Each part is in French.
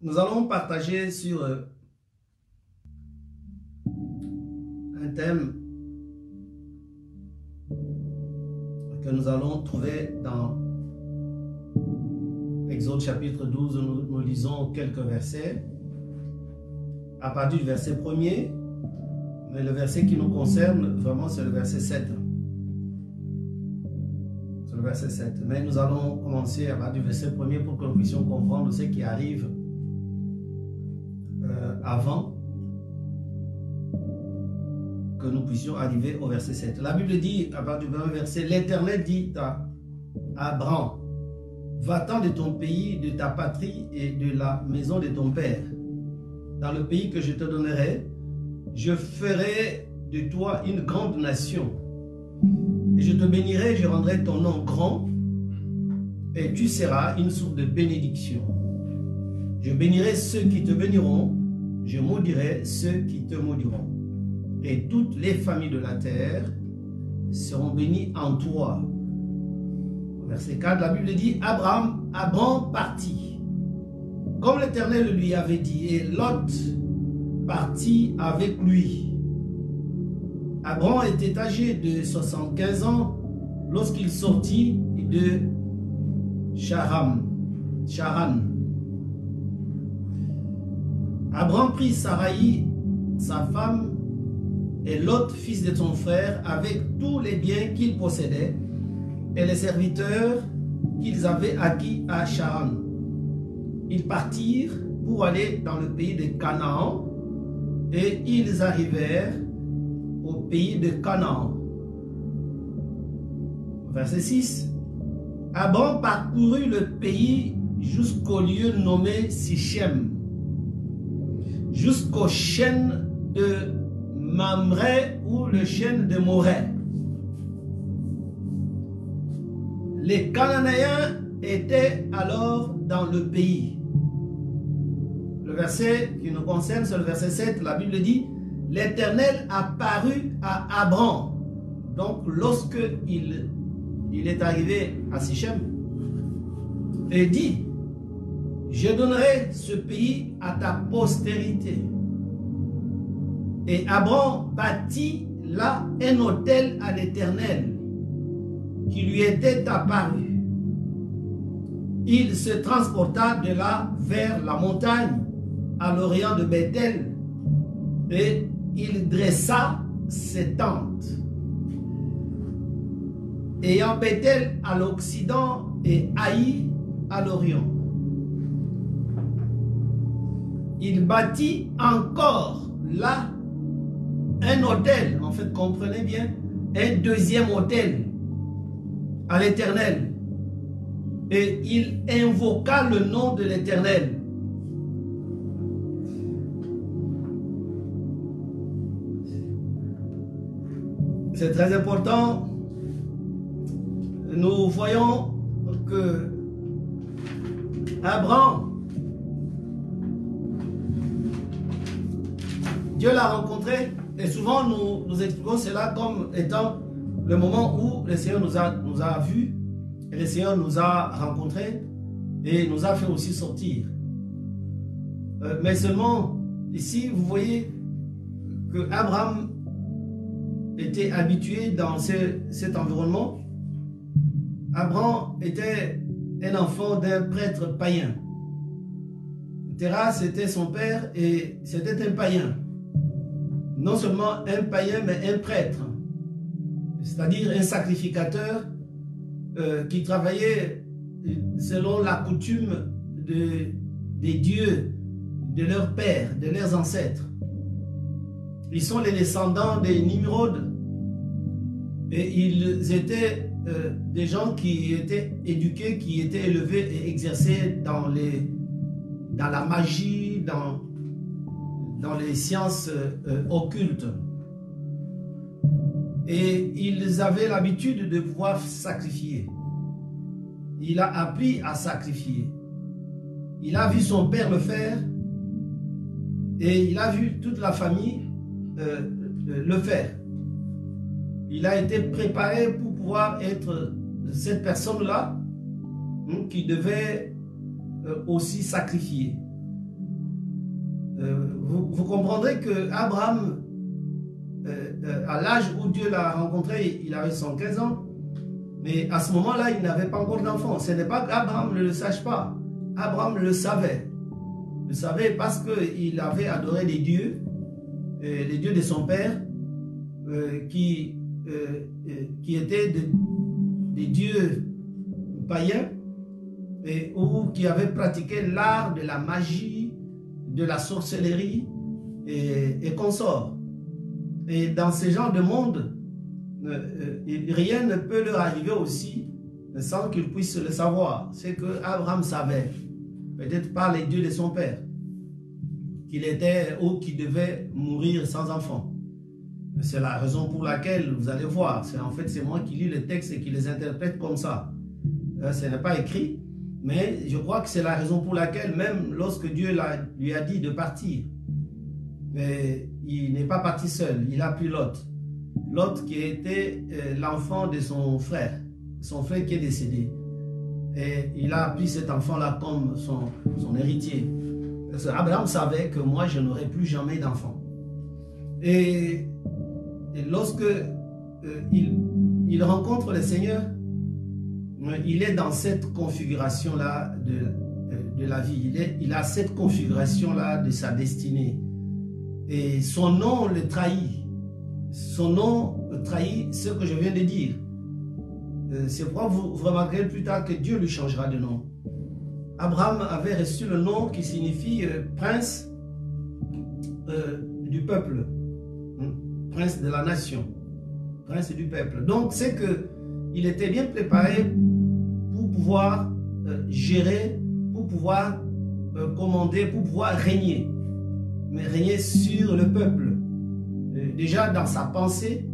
Nous allons partager sur euh, un thème que nous allons trouver dans Exode chapitre 12, nous, lisons quelques versets. À partir du verset 1er, mais le verset qui nous concerne vraiment, c'est le verset 7. C'est le verset 7. Mais nous allons commencer à partir du verset 1er pour que nous puissions comprendre ce qui arrive avant que nous puissions arriver au verset 7. La Bible dit, à partir du premier verset, l'Éternel dit à Abraham, va-t'en de ton pays, de ta patrie et de la maison de ton père, dans le pays que je te donnerai, je ferai de toi une grande nation. Et je te bénirai, je rendrai ton nom grand, et tu seras une source de bénédiction. Je bénirai ceux qui te béniront, je maudirai ceux qui te maudiront. Et toutes les familles de la terre seront bénies en toi. Verset 4, la Bible dit, Abraham, Abraham partit, comme l'Éternel lui avait dit, et Lot partit avec lui. Abraham était âgé de 75 ans lorsqu'il sortit de Charam, Charan. Abraham prit Sarai, sa femme, et Lot, fils de son frère, avec tous les biens qu'il possédait, et les serviteurs qu'ils avaient acquis à Charan. Ils partirent pour aller dans le pays de Canaan, et ils arrivèrent au pays de Canaan. Verset 6. Abraham parcourut le pays jusqu'au lieu nommé Sichem, jusqu'au chêne de Mamré ou le chêne de Morée. Les Cananéens étaient alors dans le pays. Le verset qui nous concerne, c'est le verset 7. La Bible dit L'Éternel apparut à Abraham. Donc, lorsque il, il est arrivé à Sichem, et dit Je donnerai ce pays à ta postérité. Et Abraham bâtit là un hôtel à l'Éternel qui lui était apparu. Il se transporta de là vers la montagne à l'orient de Bethel et il dressa ses tentes. Ayant Bethel à l'occident et Haï à l'orient. Il bâtit encore là un hôtel, en fait, comprenez bien, un deuxième hôtel à l'Éternel. Et il invoqua le nom de l'Éternel. C'est très important. Nous voyons que Abraham, Dieu l'a rencontré et souvent nous, nous expliquons cela comme étant le moment où le Seigneur nous a, nous a vus et le Seigneur nous a rencontrés et nous a fait aussi sortir. Euh, mais seulement ici, vous voyez que Abraham était habitué dans ce, cet environnement. Abraham était un enfant d'un prêtre païen. Terras était son père et c'était un païen. Non seulement un païen, mais un prêtre. C'est-à-dire un sacrificateur euh, qui travaillait selon la coutume de, des dieux, de leurs pères, de leurs ancêtres. Ils sont les descendants des Nimrod. Et ils étaient euh, des gens qui étaient éduqués, qui étaient élevés et exercés dans, les, dans la magie, dans, dans les sciences euh, occultes. Et ils avaient l'habitude de pouvoir sacrifier. Il a appris à sacrifier. Il a vu son père le faire et il a vu toute la famille euh, le faire. Il a été préparé pour pouvoir être cette personne-là hein, qui devait euh, aussi sacrifier. Euh, vous, comprendrez que Abraham, euh, euh, à l'âge où Dieu l'a rencontré, il avait 115 ans. Mais à ce moment-là, il n'avait pas encore d'enfant. Ce n'est pas qu'Abraham ne le sache pas. Abraham le savait. Le savait parce qu'il avait adoré les dieux, les dieux de son père, qui, qui étaient des dieux païens ou qui avaient pratiqué l'art de la magie, de la sorcellerie et, et consorts. Et dans ce genre de monde, euh, euh, rien ne peut leur arriver aussi sans qu'ils puissent le savoir. C'est que Abraham savait, peut-être par les dieux de son père, qu'il était ou qu'il devait mourir sans enfant. C'est la raison pour laquelle vous allez voir. C'est en fait c'est moi qui lis les textes et qui les interprète comme ça. Euh, ce n'est pas écrit, mais je crois que c'est la raison pour laquelle même lorsque Dieu lui a dit de partir, mais il n'est pas parti seul. Il a pris Lot. Lot qui était euh, l'enfant de son frère, son frère qui est décédé. Et il a pris cet enfant-là comme son, héritier. Parce que Abraham savait que moi, je n'aurai plus jamais d'enfant. Et lorsque euh, il, rencontre le Seigneur, il est dans cette configuration-là de, euh, de, la vie. Il, a cette configuration-là de sa destinée. Et son nom le trahit. Son nom trahit ce que je viens de dire. C'est pourquoi vous, remarquerez plus tard que Dieu lui changera de nom. Abraham avait reçu le nom qui signifie prince du peuple prince de la nation, prince du peuple. Donc c'est que il était bien préparé pouvoir euh, gérer, pour pouvoir euh, commander, pour pouvoir régner, mais régner sur le peuple. Euh, déjà dans sa pensée,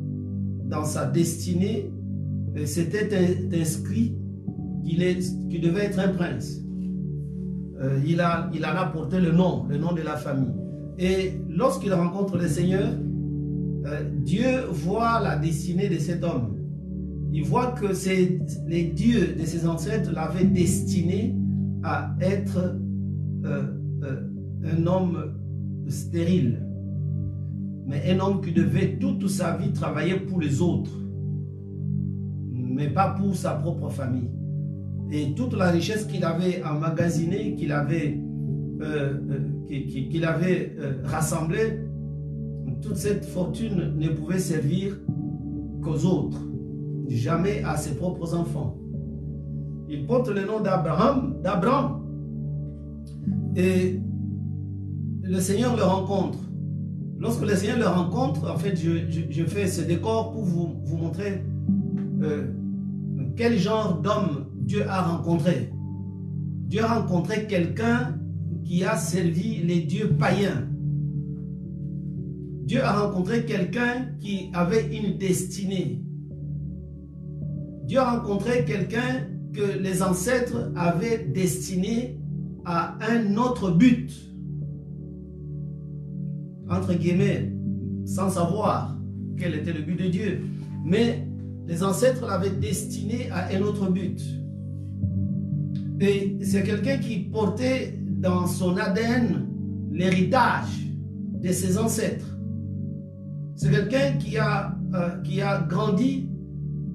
dans sa destinée, c'était inscrit qu'il devait être un prince. il, a, il en a porté le nom, le nom de la famille. Et lorsqu'il rencontre le Seigneur, Dieu voit la destinée de cet homme. Il voit que les dieux de ses ancêtres l'avaient destiné à être euh, euh, un homme stérile, mais un homme qui devait toute sa vie travailler pour les autres, mais pas pour sa propre famille. Et toute la richesse qu'il avait emmagasinée, qu'il avait, qu'il avait rassemblée, toute cette fortune ne pouvait servir qu'aux autres, jamais à ses propres enfants. Il porte le nom d'Abraham, d'Abraham. Et le Seigneur le rencontre. Lorsque le Seigneur le rencontre, en fait, je, fais ce décor pour vous, vous montrer euh, quel genre d'homme Dieu a rencontré. Dieu a rencontré quelqu'un qui a servi les dieux païens. Dieu a rencontré quelqu'un qui avait une destinée. Dieu a rencontré quelqu'un que les ancêtres avaient destiné à un autre but. Entre guillemets, sans savoir quel était le but de Dieu. Mais les ancêtres l'avaient destiné à un autre but. Et c'est quelqu'un qui portait dans son ADN l'héritage de ses ancêtres. C'est quelqu'un qui, euh, qui a grandi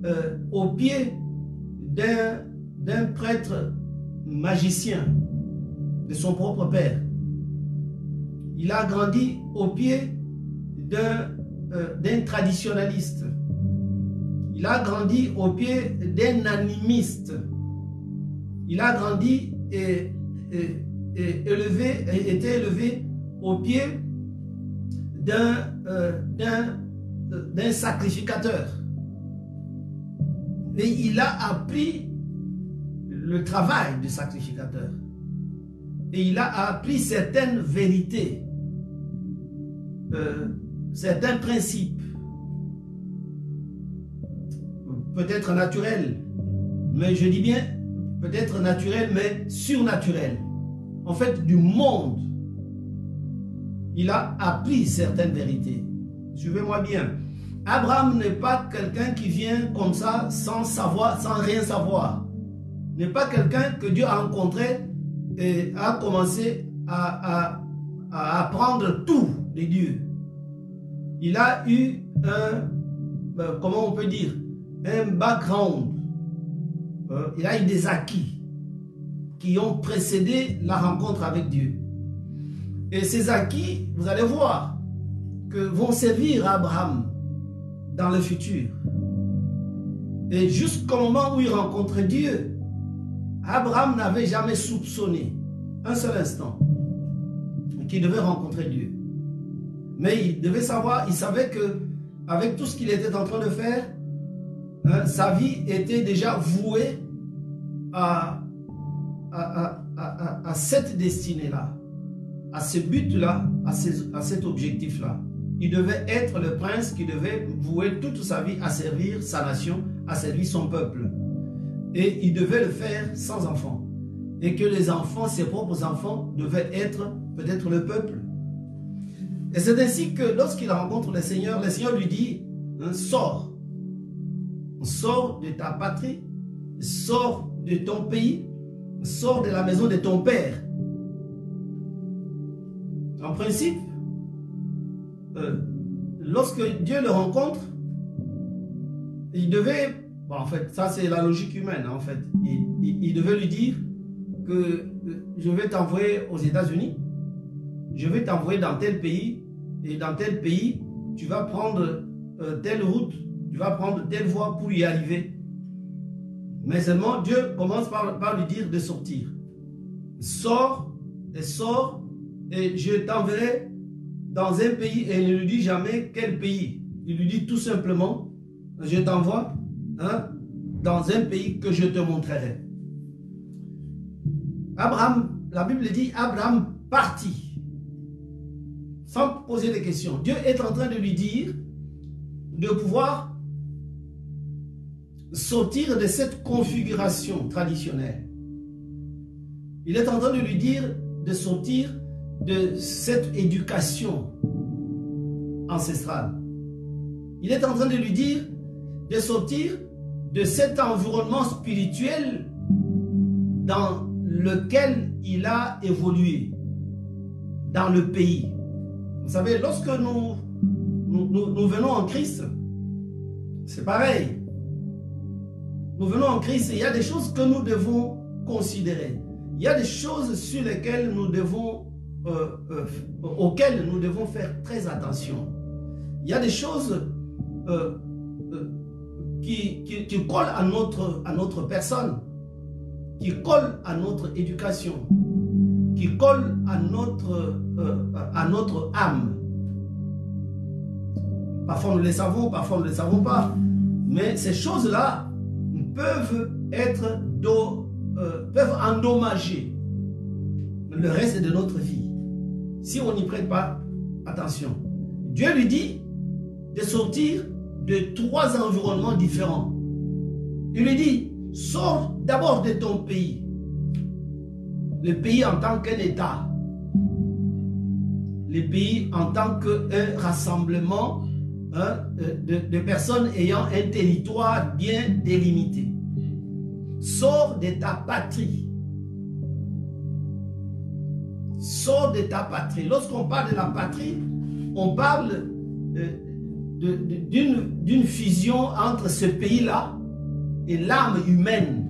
euh, au pied d'un prêtre magicien de son propre père. Il a grandi au pied d'un euh, traditionnaliste. Il a grandi au pied d'un animiste. Il a grandi et, élevé, été élevé au pied euh, d'un sacrificateur. Et il a appris le travail du sacrificateur. Et il a appris certaines vérités, euh, certains principes, peut-être naturels, mais je dis bien peut-être naturels, mais surnaturels. En fait, du monde il a appris certaines vérités. Suivez-moi bien. Abraham n'est pas quelqu'un qui vient comme ça sans savoir, sans rien savoir. N'est pas quelqu'un que Dieu a rencontré et a commencé à, à apprendre tout de Dieu. Il a eu un, ben, comment on peut dire, un background. Euh, il a eu des acquis qui ont précédé la rencontre avec Dieu. Et ces acquis, vous allez voir, que vont servir Abraham le futur. Et jusqu'au moment où il rencontrait Dieu, Abraham n'avait jamais soupçonné un seul instant qu'il devait rencontrer Dieu. Mais il devait savoir, il savait que avec tout ce qu'il était en train de faire, hein, sa vie était déjà vouée à, à, à, à cette destinée-là, à ce but-là, à, à cet objectif-là. Il devait être le prince qui devait vouer toute sa vie à servir sa nation, à servir son peuple. Et il devait le faire sans enfants. Et que les enfants, ses propres enfants, devaient être peut-être le peuple. Et c'est ainsi que lorsqu'il rencontre le Seigneur, le Seigneur lui dit, hein, sors. Sors de ta patrie, sors de ton pays, sors de la maison de ton père. En principe, euh, lorsque Dieu le rencontre, il devait, en fait, ça c'est la logique humaine, en fait, il, devait lui dire que euh, je vais t'envoyer aux États-Unis, je vais t'envoyer dans tel pays, et dans tel pays, tu vas prendre euh, telle route, tu vas prendre telle voie pour y arriver. Mais seulement Dieu commence par, par lui dire de sortir. Sors et sors et je t'enverrai dans un pays et il ne lui dit jamais quel pays. Il lui dit tout simplement, je t'envoie hein, dans un pays que je te montrerai. Abraham, la Bible dit, Abraham partit sans poser de questions. Dieu est en train de lui dire de pouvoir sortir de cette configuration traditionnelle. Il est en train de lui dire de sortir de cette éducation ancestrale. Il est en train de lui dire de sortir de cet environnement spirituel dans lequel il a évolué, dans le pays. Vous savez, lorsque nous, nous, venons en Christ, c'est pareil. Nous venons en Christ et il y a des choses que nous devons considérer. Il y a des choses sur lesquelles nous devons euh, euh, auxquelles nous devons faire très attention. Il y a des choses euh, qui, qui, collent à notre, à notre personne, qui collent à notre éducation, qui collent à notre, à notre âme. Parfois nous les savons, parfois nous ne les savons pas. Mais ces choses-là peuvent être peuvent endommager le reste de notre vie si on n'y prête pas attention. Dieu lui dit de sortir de trois environnements différents. Il lui dit, sors d'abord de ton pays. Le pays en tant qu'un État. Le pays en tant qu'un rassemblement hein, de, de personnes ayant un territoire bien délimité. Sors de ta patrie sors de ta patrie. Lorsqu'on parle de la patrie, on parle euh, d'une fusion entre ce pays-là et l'âme humaine.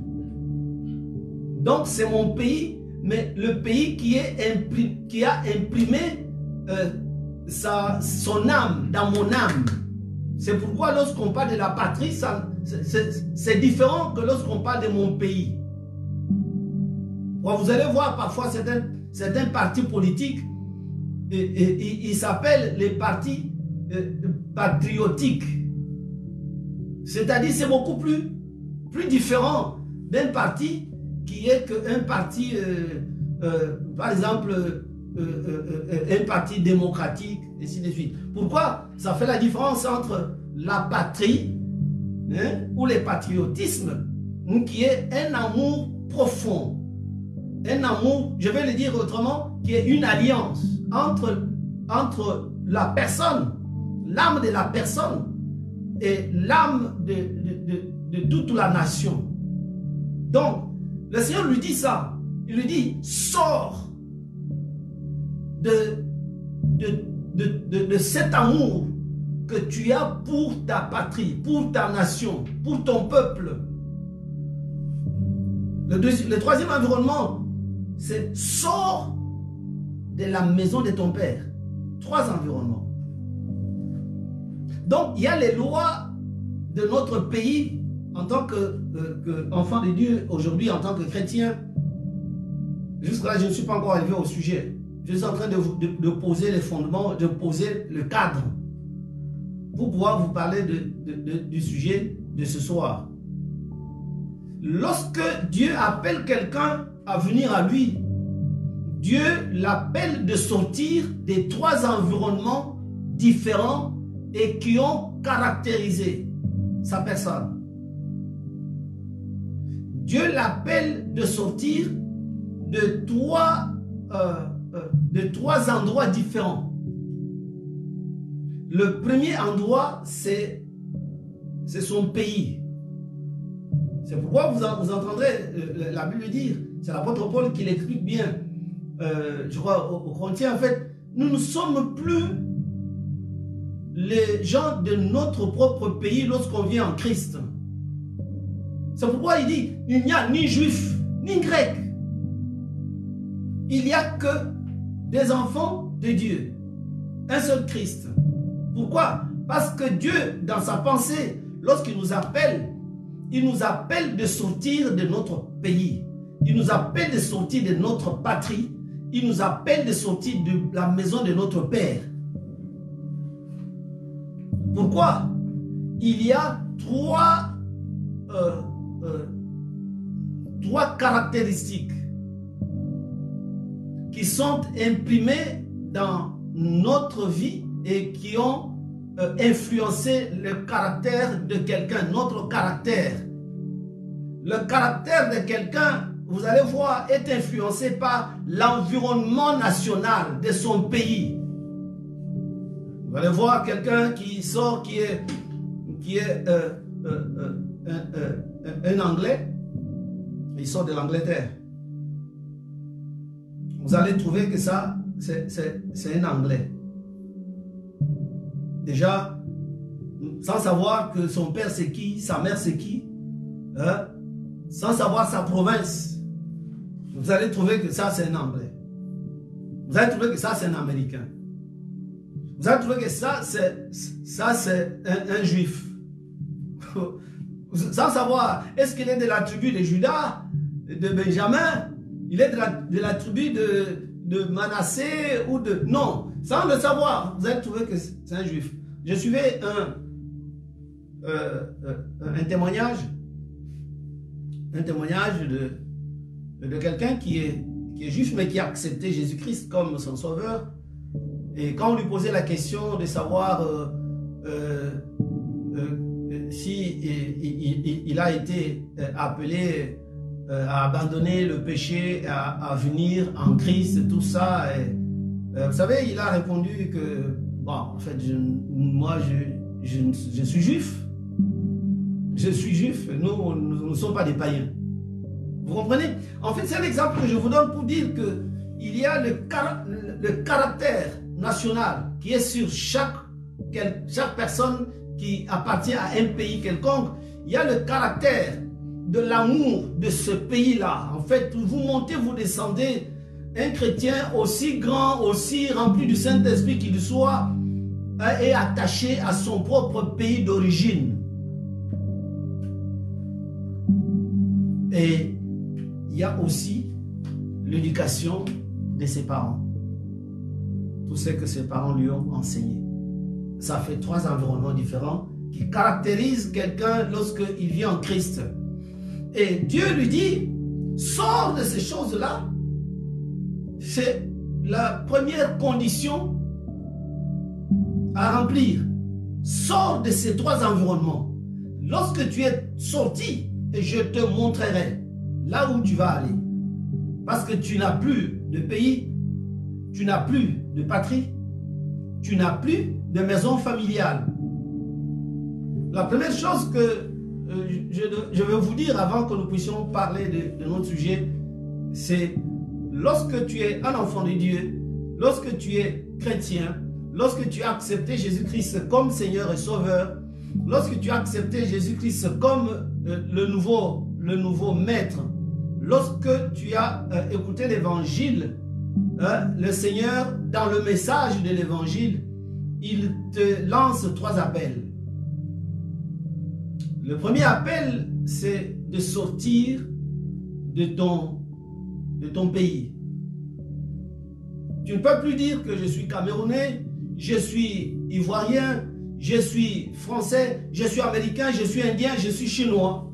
Donc c'est mon pays, mais le pays qui, est qui a imprimé euh, sa, son âme dans mon âme. C'est pourquoi lorsqu'on parle de la patrie, c'est différent que lorsqu'on parle de mon pays. vous allez voir parfois certains certains partis politiques, ils s'appellent les partis euh, patriotiques. C'est-à-dire c'est beaucoup plus, plus différent d'un parti qui est qu'un parti, euh, euh, par exemple, un parti démocratique, et ainsi de suite. Pourquoi? Ça fait la différence entre la patrie hein, ou le patriotisme, qui est un amour profond un amour, je vais le dire autrement, qui est une alliance entre, la personne, l'âme de la personne et l'âme de, toute la nation. Donc, le Seigneur lui dit ça. Il lui dit, sors. de, cet amour que tu as pour ta patrie, pour ta nation, pour ton peuple. Le, le troisième environnement, c'est sors de la maison de ton père. Trois environnements. Donc, il y a les lois de notre pays en tant qu'enfant euh, de Dieu, aujourd'hui en tant que chrétien. Jusque-là, je ne suis pas encore arrivé au sujet. Je suis en train de, de, poser les fondements, de poser le cadre pour pouvoir vous parler du sujet de ce soir. Lorsque Dieu appelle quelqu'un à venir à lui, Dieu l'appelle de sortir des trois environnements différents et qui ont caractérisé sa personne. Dieu l'appelle de sortir de trois, euh, euh, de trois endroits différents. Le premier endroit, c'est son pays. C'est pourquoi vous, vous entendrez euh, la Bible dire, c'est l'apôtre Paul qui l'explique bien, je crois, au Corinthiens, en fait, nous ne sommes plus les gens de notre propre pays lorsqu'on vient en Christ. C'est pourquoi il dit, il n'y a ni juif, ni grec. Il n'y a que des enfants de Dieu. Un seul Christ. Pourquoi? Parce que Dieu, dans sa pensée, lorsqu'il nous appelle, il nous appelle de sortir de notre pays. Il nous appelle de sortir de notre patrie. Il nous appelle de sortir de la maison de notre Père. Pourquoi? Il y a trois, euh, euh, trois caractéristiques qui sont imprimées dans notre vie et qui ont euh, influencé le caractère de quelqu'un, notre caractère. Le caractère de quelqu'un, vous allez voir, est influencé par l'environnement national de son pays. Vous allez voir quelqu'un qui sort, qui est, qui est euh, euh, euh, un, Anglais, il sort de l'Angleterre. Vous allez trouver que ça, c'est un Anglais. Déjà, sans savoir que son père c'est qui, sa mère c'est qui, hein, sans savoir sa province, vous allez trouver que ça c'est un Anglais. Vous allez trouver que ça c'est un Américain. Vous allez trouver que ça, c'est ça, c'est un, juif. Sans savoir, est-ce qu'il est de la tribu de Judas, de Benjamin, il est de la, tribu de, de Manassé ou de... Non, sans le savoir, vous allez trouver que c'est un juif. Je suivais un, euh, euh, un témoignage, un témoignage de, de quelqu'un qui est, juif, mais qui a accepté Jésus-Christ comme son sauveur. Et quand on lui posait la question de savoir euh, euh, euh, si il, a été appelé à abandonner le péché, à, venir en Christ, tout ça, vous savez, il a répondu que, bon, en fait, moi, je, je, suis juif. Je suis juif. Nous, nous ne sommes pas des païens. Vous comprenez? En fait, c'est l'exemple que je vous donne pour dire que il y a le, caractère national qui est sur chaque, chaque personne qui appartient à un pays quelconque, il y a le caractère de l'amour de ce pays-là. En fait, vous montez, vous descendez, un chrétien aussi grand, aussi rempli du Saint-Esprit qu'il soit, est attaché à son propre pays d'origine. Et il y a aussi l'éducation de ses parents tout ce que ses parents lui ont enseigné. Ça fait trois environnements différents qui caractérisent quelqu'un lorsqu'il vit en Christ. Et Dieu lui dit, sors de ces choses-là. C'est la première condition à remplir. Sors de ces trois environnements. Lorsque tu es sorti, je te montrerai là où tu vas aller. Parce que tu n'as plus de pays, tu n'as plus de patrie, tu n'as plus de maison familiale. La première chose que euh, je, veux vous dire avant que nous puissions parler de, notre sujet, c'est lorsque tu es un enfant de Dieu, lorsque tu es chrétien, lorsque tu as accepté Jésus-Christ comme Seigneur et Sauveur, lorsque tu as accepté Jésus-Christ comme euh, le, nouveau, le nouveau maître, lorsque tu as euh, écouté l'évangile, hein, le Seigneur, dans le message de l'évangile, il te lance trois appels. Le premier appel, c'est de sortir de ton, de ton pays. Tu ne peux plus dire que je suis camerounais, je suis ivoirien, je suis français, je suis américain, je suis indien, je suis chinois.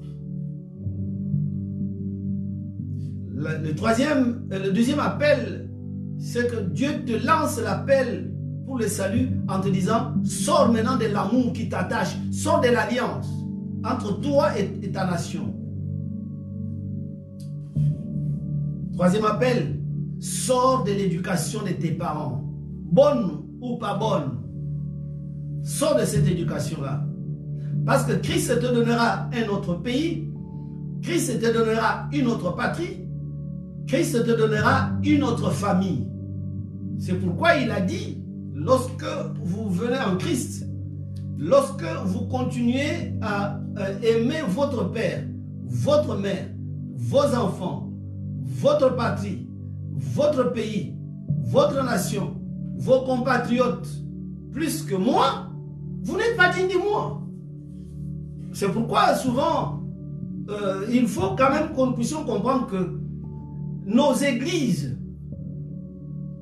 Le, troisième, le deuxième appel, c'est que Dieu te lance l'appel pour le salut en te disant, sors maintenant de l'amour qui t'attache, sors de l'alliance entre toi et, ta nation. Troisième appel, sors de l'éducation de tes parents, bonne ou pas bonne. Sors de cette éducation-là. Parce que Christ te donnera un autre pays, Christ te donnera une autre patrie, Christ te donnera une autre famille. C'est pourquoi il a dit, lorsque vous venez en Christ, lorsque vous continuez à aimer votre père, votre mère, vos enfants, votre patrie, votre pays, votre nation, vos compatriotes, plus que moi, vous n'êtes pas digne de moi. C'est pourquoi souvent, euh, il faut quand même que nous puissions comprendre que nos églises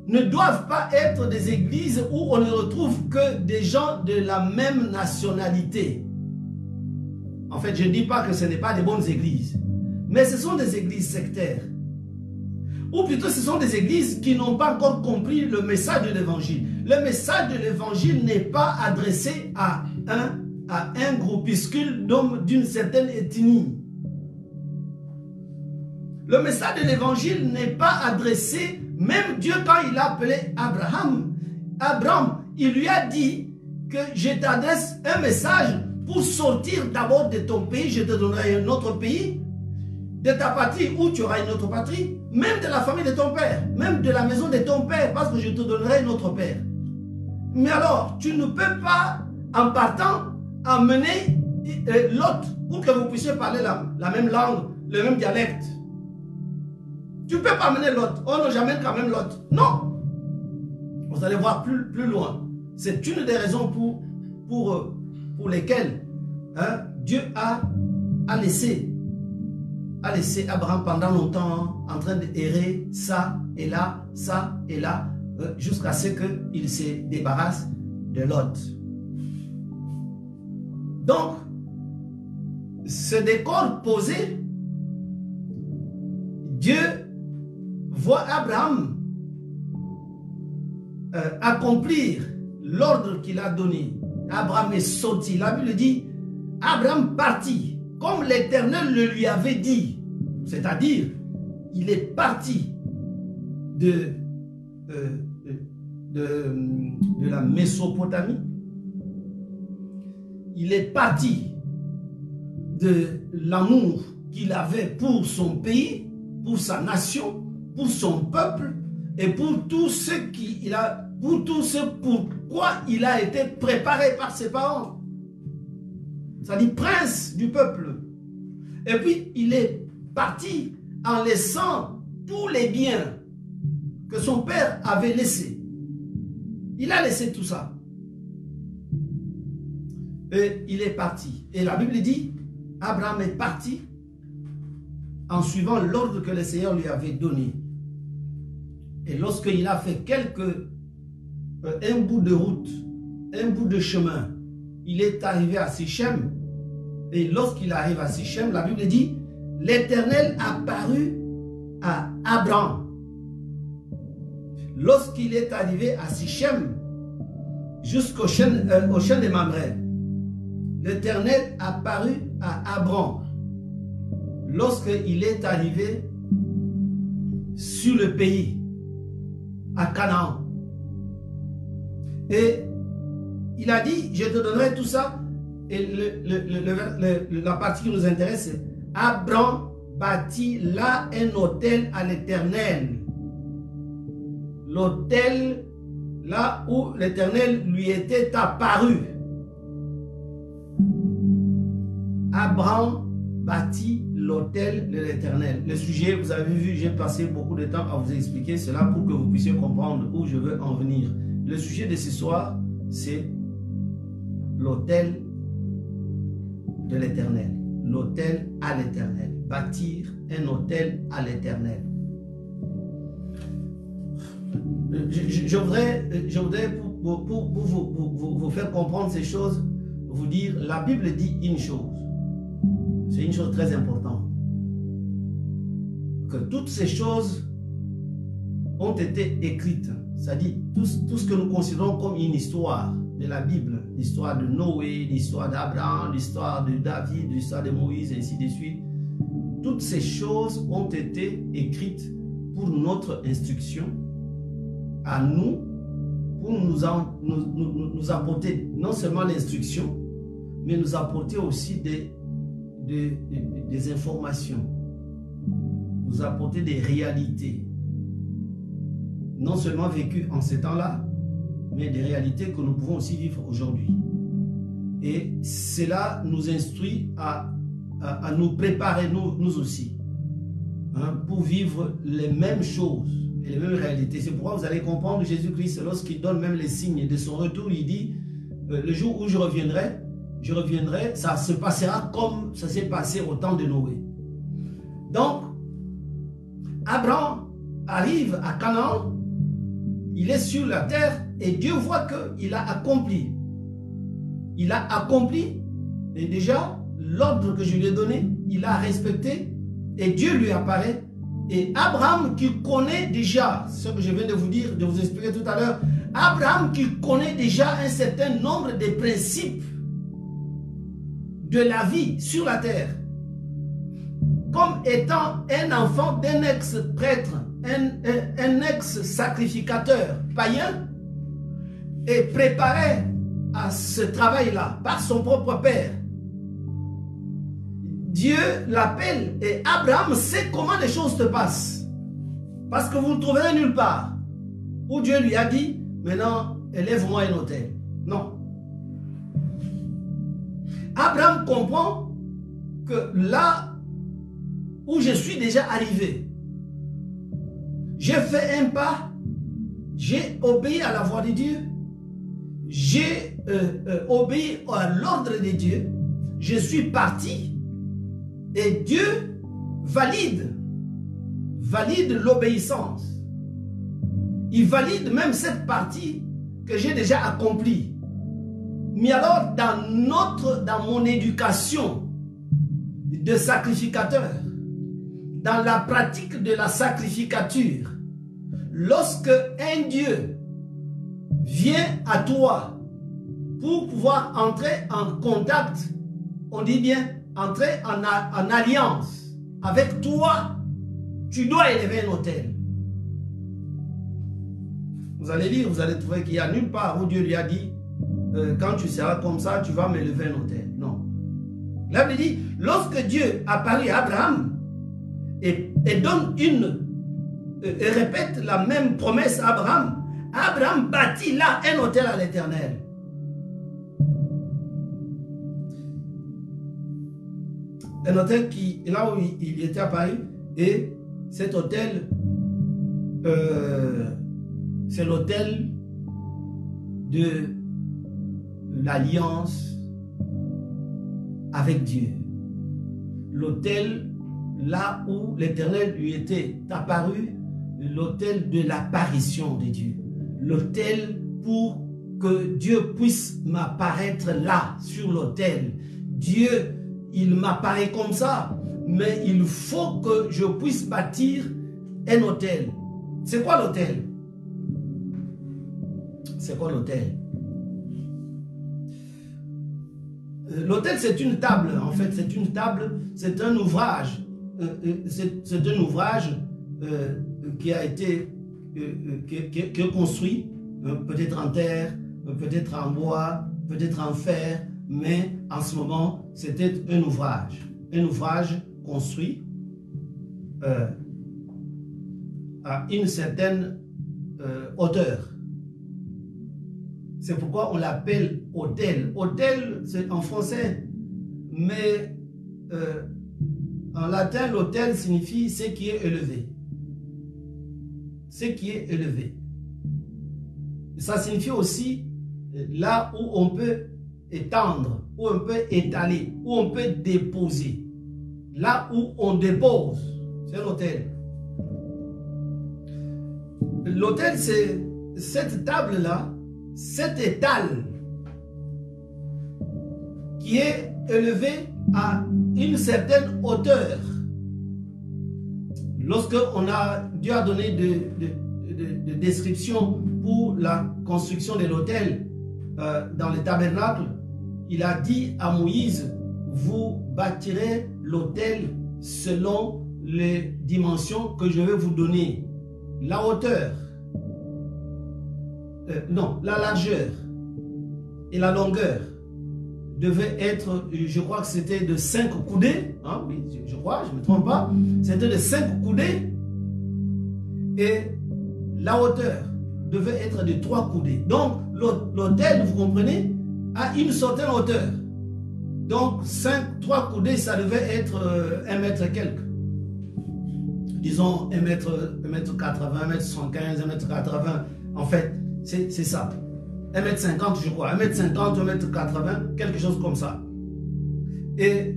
ne doivent pas être des églises où on ne retrouve que des gens de la même nationalité. En fait, je ne dis pas que ce n'est pas des bonnes églises, mais ce sont des églises sectaires. Ou plutôt, ce sont des églises qui n'ont pas encore compris le message de l'évangile. Le message de l'évangile n'est pas adressé à un, à un groupuscule d'hommes d'une certaine ethnie. Le message de l'évangile n'est pas adressé, même Dieu quand il a appelé Abraham, Abraham, il lui a dit que je t'adresse un message pour sortir d'abord de ton pays, je te donnerai un autre pays, de ta patrie où tu auras une autre patrie, même de la famille de ton père, même de la maison de ton père, parce que je te donnerai un autre père. Mais alors, tu ne peux pas, en partant, emmener euh, l'autre pour que vous puissiez parler la, même langue, le même dialecte. Tu peux pas amener l'autre. Oh non, j'amène quand même l'autre. Non. Vous allez voir plus, plus loin. C'est une des raisons pour, pour euh, pour lesquels hein, Dieu a, a, laissé, a laissé Abraham pendant longtemps en train d'errer ça et là, ça et là, euh, jusqu'à ce qu'il se débarrasse de Lot. Donc, ce décor posé, Dieu voit Abraham euh, accomplir l'ordre qu'il a donné Abraham est sorti. La Bible dit, Abraham partit, comme l'Éternel le lui avait dit. C'est-à-dire, il est parti de, euh, de la Mésopotamie. Il est parti de l'amour qu'il avait pour son pays, pour sa nation, pour son peuple et pour tout ce qu'il a, pour tout ce pour il a été préparé par ses parents. Dit prince du peuple. Et puis il est parti en laissant tous les biens que son père avait laissés. Il a laissé tout ça. Et il est parti. Et la Bible dit, Abraham est parti en suivant l'ordre que le Seigneur lui avait donné. Et lorsqu'il a fait quelques euh, un bout de route, un bout de chemin, il est arrivé à Sichem. Et lorsqu'il arrive à Sichem, la Bible dit, l'Éternel apparut à Abraham. Lorsqu'il est arrivé à Sichem, jusqu'au chêne, euh, au de Mamré, l'Éternel apparut à Abraham. Lorsqu'il est arrivé sur le pays, à Canaan. Et il a dit, je te donnerai tout ça. Et la partie qui nous intéresse, c'est Abraham bâtit là un hôtel à l'éternel. l'autel là où l'Éternel lui était apparu. Abraham bâtit l'autel de l'Éternel. Le sujet, vous avez vu, j'ai passé beaucoup de temps à vous expliquer cela pour que vous puissiez comprendre où je veux en venir. Le sujet de ce soir, c'est l'autel de l'Éternel. L'autel à l'Éternel. Bâtir un autel à l'Éternel. Je, voudrais, pour, vous faire comprendre ces choses, vous dire, la Bible dit une chose. C'est une chose très importante. Toutes ces choses ont été écrites. C'est-à-dire tout, ce que nous considérons comme une histoire de la Bible, l'histoire de Noé, l'histoire d'Abraham, l'histoire de David, l'histoire de Moïse, ainsi de suite. Toutes ces choses ont été écrites pour notre instruction, à nous, pour nous, apporter non seulement l'instruction, mais nous apporter aussi des informations, apporter des réalités, non seulement vécues en ces temps-là, mais des réalités que nous pouvons aussi vivre aujourd'hui. Et cela nous instruit à, à, nous préparer, nous, nous aussi, hein, pour vivre les mêmes choses et les mêmes réalités. C'est pourquoi vous allez comprendre Jésus-Christ lorsqu'il donne même les signes de son retour. Il dit, euh, le jour où je reviendrai, je reviendrai, ça se passera comme ça s'est passé au temps de Noé. Donc, Abraham arrive à Canaan, il est sur la terre et Dieu voit qu'il a accompli. Il a accompli et déjà l'ordre que je lui ai donné, il a respecté et Dieu lui apparaît. Et Abraham qui connaît déjà ce que je viens de vous dire, de vous expliquer tout à l'heure, Abraham qui connaît déjà un certain nombre de principes de la vie sur la terre, comme étant un enfant d'un ex-prêtre, un, ex-sacrificateur païen, et préparé à ce travail-là par son propre père. Dieu l'appelle et Abraham sait comment les choses se passent. Parce que vous ne trouverez nulle part où Dieu lui a dit, maintenant, élève-moi un hôtel. Non. Abraham comprend que là où je suis déjà arrivé, j'ai fait un pas, j'ai obéi à la voix de Dieu, j'ai euh, euh, obéi à l'ordre de Dieu, je suis parti et Dieu valide, valide l'obéissance. Il valide même cette partie que j'ai déjà accomplie. Mais alors, dans notre, dans mon éducation de sacrificateur, dans la pratique de la sacrificature, lorsque un Dieu vient à toi pour pouvoir entrer en contact, on dit bien entrer en, alliance avec toi, tu dois élever un hôtel. Vous allez lire, vous allez trouver qu'il n'y a nulle part où Dieu lui a dit euh, quand tu seras comme ça, tu vas m'élever un hôtel. Non. Bible dit, lorsque Dieu apparaît à Abraham et, donne une, euh, et répète la même promesse à Abraham, Abraham bâtit là un hôtel à l'éternel. Un hôtel qui, là où il, était apparu, et cet hôtel, euh, c'est l'hôtel de l'alliance avec Dieu. L'autel là où l'Éternel lui était apparu, l'autel de l'apparition de Dieu. L'autel pour que Dieu puisse m'apparaître là, sur l'autel. Dieu, il m'apparaît comme ça, mais il faut que je puisse bâtir un hôtel. C'est quoi l'hôtel C'est quoi l'hôtel Euh, l'hôtel, c'est une table, en fait, c'est une table, c'est un ouvrage. Euh, euh, c'est un ouvrage qui a été qui, construit, peut-être en terre, peut-être en bois, peut-être en fer, mais en ce moment, c'était un ouvrage. Un ouvrage construit à une certaine euh, hauteur. C'est pourquoi on l'appelle hôtel. Hôtel, c'est en français, mais euh, en latin, l'hôtel signifie ce qui est élevé. Ce qui est élevé. Ça signifie aussi euh, là où on peut étendre, où on peut étaler, où on peut déposer. Là où on dépose, c'est l'hôtel. L'hôtel, c'est cette table-là, cet étal qui est élevé à une certaine hauteur. Lorsque on a, Dieu a donné de, de, de, descriptions pour la construction de l'autel euh, dans le tabernacle, il a dit à Moïse, vous bâtirez l'autel selon les dimensions que je vais vous donner. La hauteur, euh, non, la largeur et la longueur devait être, je crois que c'était de 5 coudées, hein, je crois, je ne me trompe pas, c'était de 5 coudées, et la hauteur devait être de 3 coudées. Donc, l'hôtel, vous comprenez, a une certaine hauteur. Donc, 5, 3 coudées, ça devait être 1 euh, mètre quelque. Disons 1 mètre, 1 mètre 80, 1 mètre 115, 1 mètre 80. En fait, c'est ça. 1m50, je crois. 1m50, 1m80, quelque chose comme ça. Et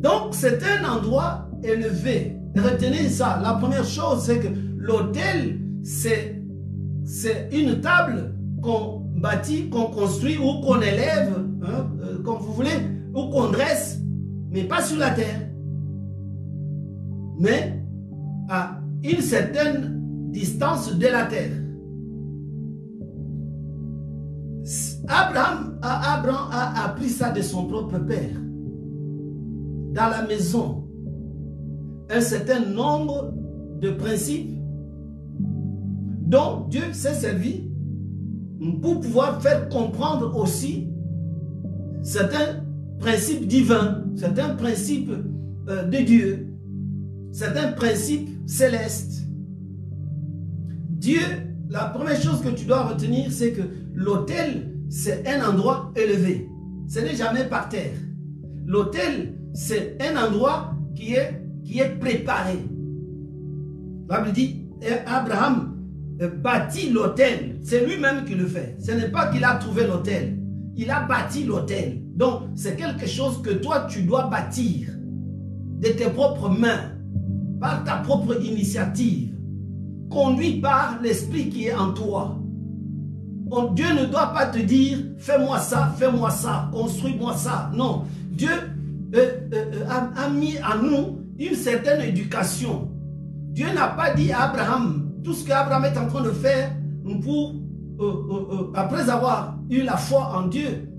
donc, c'est un endroit élevé. Retenez ça. La première chose, c'est que l'hôtel, c'est une table qu'on bâtit, qu'on construit ou qu'on élève, hein, euh, comme vous voulez, ou qu'on dresse, mais pas sur la terre. Mais à une certaine distance de la terre. Abraham a, appris ça de son propre père. Dans la maison, un certain nombre de principes dont Dieu s'est servi pour pouvoir faire comprendre aussi certains principes divins, certains principes euh, de Dieu, certains principes célestes. Dieu, la première chose que tu dois retenir, c'est que l'autel c'est un endroit élevé. Ce n'est jamais par terre. L'autel, c'est un endroit qui est, qui est préparé. La Bible dit, Abraham bâtit l'autel. C'est lui-même qui le fait. Ce n'est pas qu'il a trouvé l'autel. Il a bâti l'autel. Donc, c'est quelque chose que toi, tu dois bâtir de tes propres mains, par ta propre initiative, conduit par l'esprit qui est en toi. Dieu ne doit pas te dire, fais-moi ça, fais-moi ça, construis-moi ça. Non, Dieu euh, euh, euh, a, mis à nous une certaine éducation. Dieu n'a pas dit à Abraham, tout ce qu'Abraham est en train de faire pour, après avoir eu la foi en Dieu,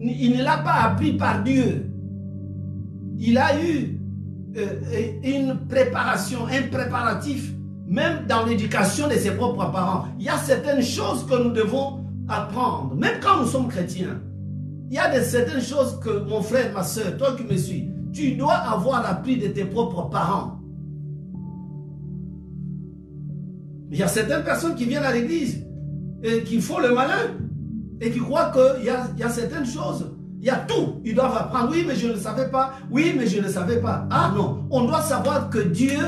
il ne l'a pas appris par Dieu. Il a eu une préparation, un préparatif même dans l'éducation de ses propres parents, il y a certaines choses que nous devons apprendre, même quand nous sommes chrétiens. Il y a de certaines choses que mon frère, ma soeur, toi qui me suis, tu dois avoir appris de tes propres parents. Il y a certaines personnes qui viennent à l'église et qui font le malin et qui croient qu'il y a certaines choses. Il y a tout. Ils doivent apprendre. Oui, mais je ne savais pas. Oui, mais je ne savais pas. Ah non. On doit savoir que Dieu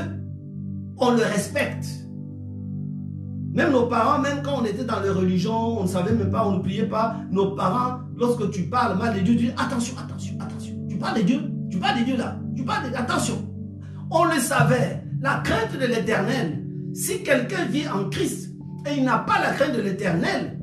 on le respecte. Même nos parents, même quand on était dans les religions, on ne savait même pas, on ne priait pas. Nos parents, lorsque tu parles mal de Dieu, tu dis attention, attention, attention. Tu parles de Dieu, tu parles de Dieu là, tu parles de... Attention. On le savait. La crainte de l'éternel. Si quelqu'un vit en Christ et il n'a pas la crainte de l'éternel,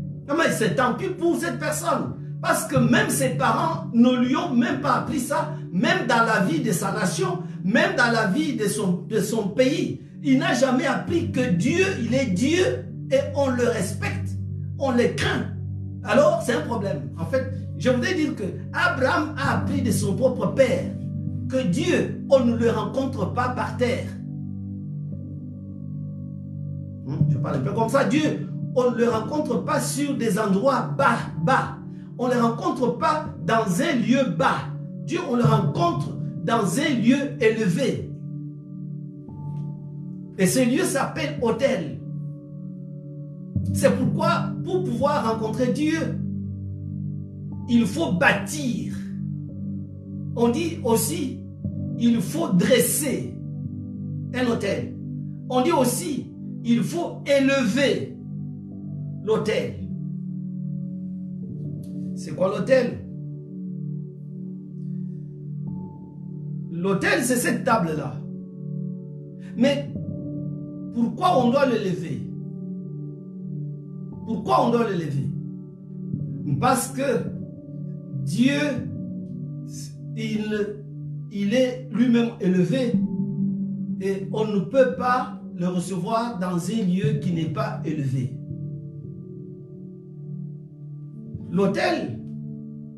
c'est tant pis pour cette personne. Parce que même ses parents ne lui ont même pas appris ça, même dans la vie de sa nation, même dans la vie de son, de son pays. Il n'a jamais appris que Dieu, il est Dieu et on le respecte, on le craint. Alors, c'est un problème. En fait, je voudrais dire que Abraham a appris de son propre père que Dieu, on ne le rencontre pas par terre. Hmm, je parle un peu comme ça. Dieu, on ne le rencontre pas sur des endroits bas, bas. On ne le rencontre pas dans un lieu bas. Dieu, on le rencontre dans un lieu élevé. Et ce lieu s'appelle hôtel. C'est pourquoi, pour pouvoir rencontrer Dieu, il faut bâtir. On dit aussi, il faut dresser un hôtel. On dit aussi, il faut élever l'hôtel. C'est quoi l'hôtel? L'hôtel, c'est cette table-là. Mais pourquoi on doit le lever? Pourquoi on doit le lever? Parce que Dieu, il, il est lui-même élevé et on ne peut pas le recevoir dans un lieu qui n'est pas élevé. L'hôtel,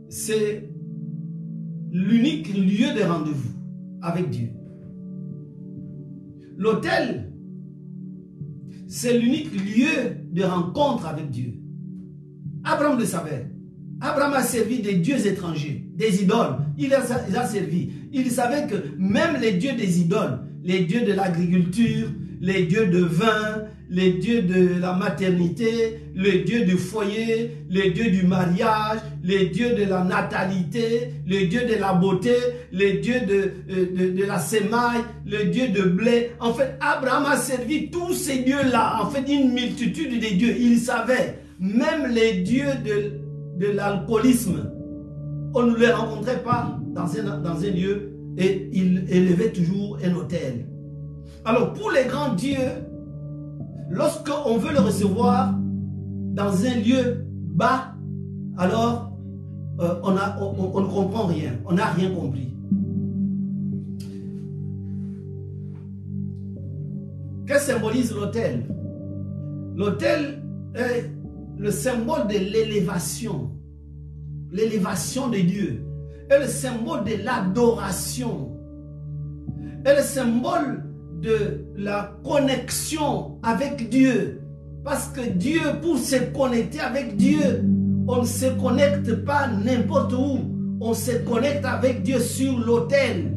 c'est l'unique lieu de rendez-vous avec Dieu. L'hôtel, c'est l'unique lieu de rencontre avec Dieu. Abraham le savait. Abraham a servi des dieux étrangers, des idoles. Il a, il a servi. Il savait que même les dieux des idoles, les dieux de l'agriculture, les dieux de vin, les dieux de la maternité, les dieux du foyer, les dieux du mariage, les dieux de la natalité, les dieux de la beauté, les dieux de, euh, de, la sémaille, les dieux de blé. En fait, Abraham a servi tous ces dieux-là, en fait, une multitude de dieux. Il savait, même les dieux de, de l'alcoolisme, on ne les rencontrait pas dans un, dans un lieu et il élevait toujours un hôtel. Alors, pour les grands dieux, lorsqu'on veut le recevoir dans un lieu bas, alors euh, on, ne comprend rien, on n'a rien compris. Que symbolise l'autel? L'autel est le symbole de l'élévation, l'élévation de Dieu, est le symbole de l'adoration, est le symbole de la connexion avec Dieu. Parce que Dieu, pour se connecter avec Dieu, on ne se connecte pas n'importe où. On se connecte avec Dieu sur l'autel.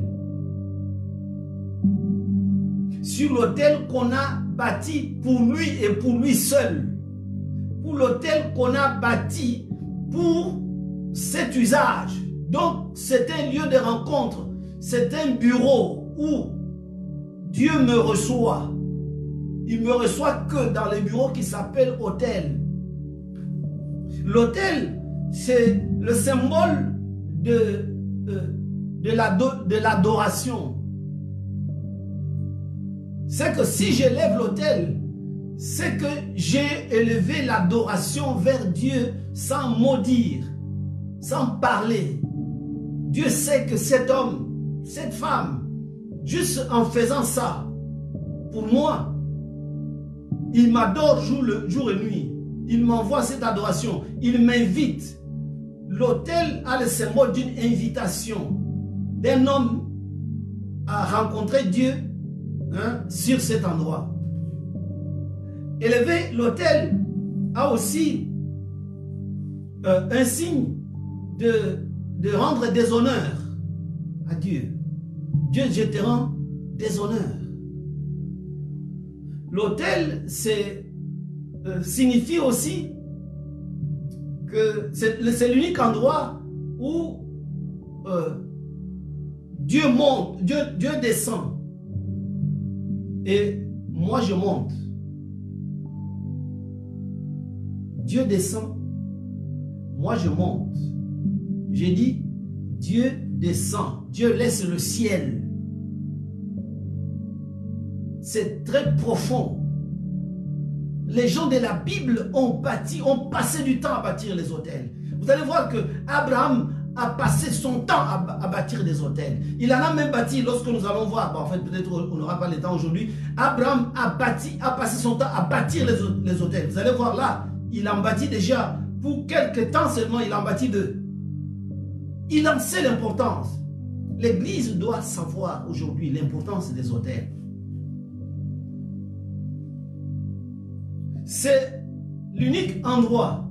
Sur l'autel qu'on a bâti pour lui et pour lui seul. Pour l'autel qu'on a bâti pour cet usage. Donc, c'est un lieu de rencontre. C'est un bureau où Dieu me reçoit. Il me reçoit que dans les bureaux qui s'appellent hôtel. L'hôtel, c'est le symbole de, euh, de l'adoration. C'est que si j'élève l'hôtel, c'est que j'ai élevé l'adoration vers Dieu sans maudire, sans parler. Dieu sait que cet homme, cette femme, Juste en faisant ça, pour moi, il m'adore jour, et nuit. Il m'envoie cette adoration. Il m'invite. L'autel a le symbole d'une invitation d'un homme à rencontrer Dieu hein, sur cet endroit. Élever l'autel a aussi euh, un signe de, de rendre des honneurs à Dieu. Dieu jettera des honneurs. L'autel euh, signifie aussi que c'est l'unique endroit où euh, Dieu monte, Dieu, Dieu descend. Et moi je monte. Dieu descend, moi je monte. J'ai dit, Dieu descend, Dieu laisse le ciel c'est très profond. Les gens de la Bible ont bâti, ont passé du temps à bâtir les hôtels. Vous allez voir que Abraham a passé son temps à, bâtir des hôtels. Il en a même bâti, lorsque nous allons voir, en fait peut-être on n'aura pas le temps aujourd'hui, Abraham a bâti, a passé son temps à bâtir les, hôtels. Vous allez voir là, il en bâti déjà, pour quelques temps seulement, il en bâti deux. Il en sait l'importance. L'Église doit savoir aujourd'hui l'importance des hôtels. c'est l'unique endroit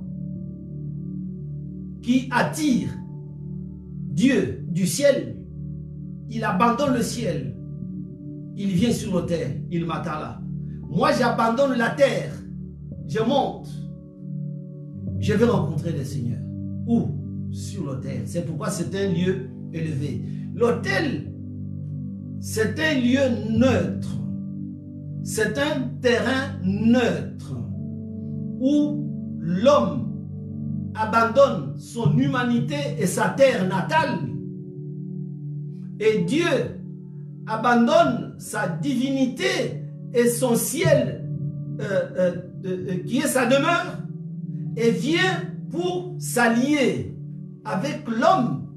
qui attire Dieu du ciel. Il abandonne le ciel. Il vient sur la terre. Il m'attend là. Moi, j'abandonne la terre je monte, je vais rencontrer le Seigneur. Où? Sur l'autel. C'est pourquoi c'est un lieu élevé. L'autel, c'est un lieu neutre. C'est un terrain neutre où l'homme abandonne son humanité et sa terre natale et Dieu abandonne sa divinité et son ciel euh, euh, euh, qui est sa demeure et vient pour s'allier avec l'homme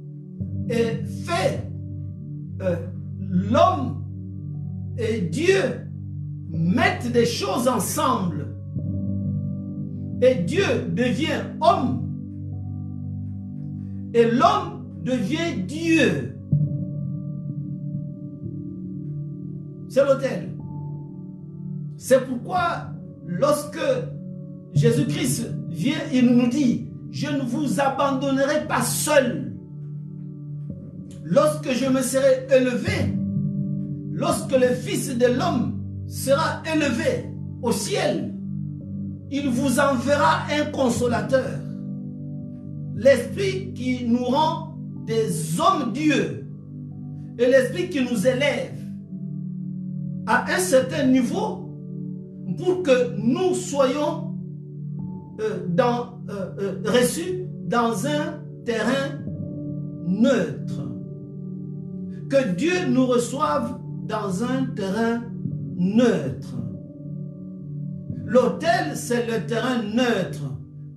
et fait l'homme et Dieu mettent des choses ensemble et Dieu devient homme et l'homme devient Dieu. C'est l'autel. C'est pourquoi lorsque Jésus-Christ vient, il nous dit, je ne vous abandonnerai pas seul. Lorsque je me serai élevé, lorsque le Fils de l'homme sera élevé au ciel, il vous enverra un consolateur. L'Esprit qui nous rend des hommes Dieu et l'Esprit qui nous élève à un certain niveau pour que nous soyons euh, dans, euh, euh, reçus dans un terrain neutre. Que Dieu nous reçoive dans un terrain neutre. L'autel, c'est le terrain neutre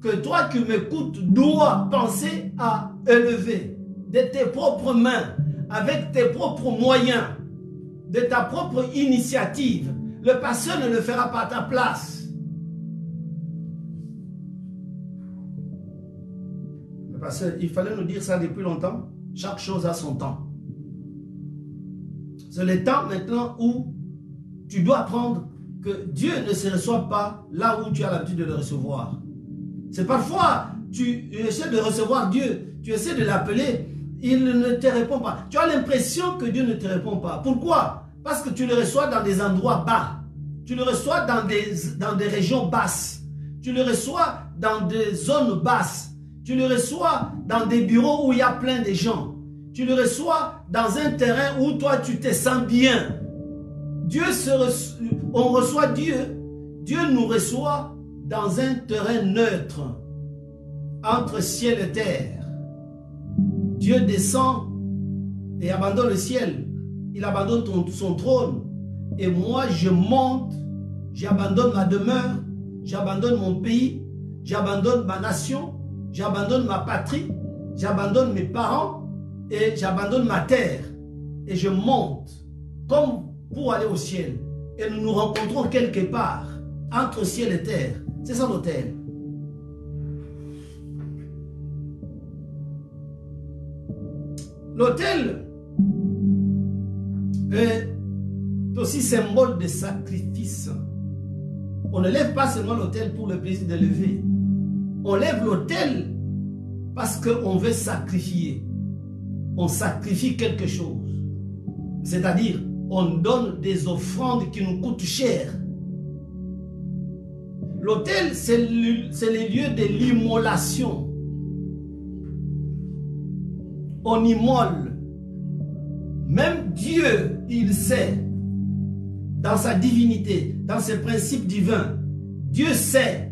que toi qui m'écoutes dois penser à élever de tes propres mains, avec tes propres moyens, de ta propre initiative. Le pasteur ne le fera pas à ta place. Il fallait nous dire ça depuis longtemps. Chaque chose a son temps. C'est le temps maintenant où tu dois apprendre que Dieu ne se reçoit pas là où tu as l'habitude de le recevoir. C'est parfois, tu essaies de recevoir Dieu, tu essaies de l'appeler, il ne te répond pas. Tu as l'impression que Dieu ne te répond pas. Pourquoi? Parce que tu le reçois dans des endroits bas. Tu le reçois dans des, dans des régions basses. Tu le reçois dans des zones basses. Tu le reçois dans des bureaux où il y a plein de gens. Tu le reçois dans un terrain où toi tu te sens bien. Dieu se on reçoit Dieu. Dieu nous reçoit dans un terrain neutre entre ciel et terre. Dieu descend et abandonne le ciel. Il abandonne son trône. Et moi, je monte, j'abandonne ma demeure, j'abandonne mon pays, j'abandonne ma nation, j'abandonne ma patrie, j'abandonne mes parents et j'abandonne ma terre. Et je monte comme pour aller au ciel. Et nous nous rencontrons quelque part entre ciel et terre. C'est ça l'hôtel. L'autel est aussi symbole de sacrifice. On ne lève pas seulement l'autel pour le plaisir de lever. On lève l'autel parce qu'on veut sacrifier. On sacrifie quelque chose. C'est-à-dire, on donne des offrandes qui nous coûtent cher. L'autel, c'est le, lieu de l'immolation on immole. Même Dieu, il sait, dans sa divinité, dans ses principes divins, Dieu sait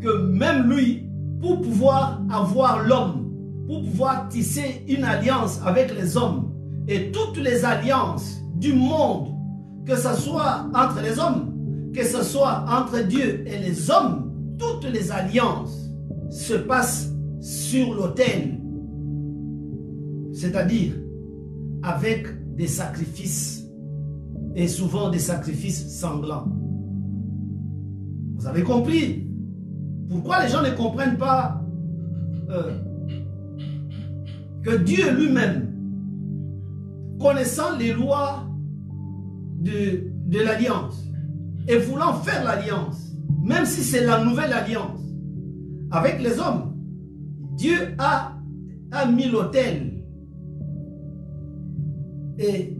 que même lui, pour pouvoir avoir l'homme, pour pouvoir tisser une alliance avec les hommes, et toutes les alliances du monde, que ce soit entre les hommes, que ce soit entre Dieu et les hommes, toutes les alliances se passent sur l'autel c'est-à-dire avec des sacrifices et souvent des sacrifices sanglants. Vous avez compris? Pourquoi les gens ne comprennent pas euh, que Dieu lui-même, connaissant les lois de, l'alliance et voulant faire l'alliance, même si c'est la nouvelle alliance avec les hommes, Dieu a, a mis l'autel et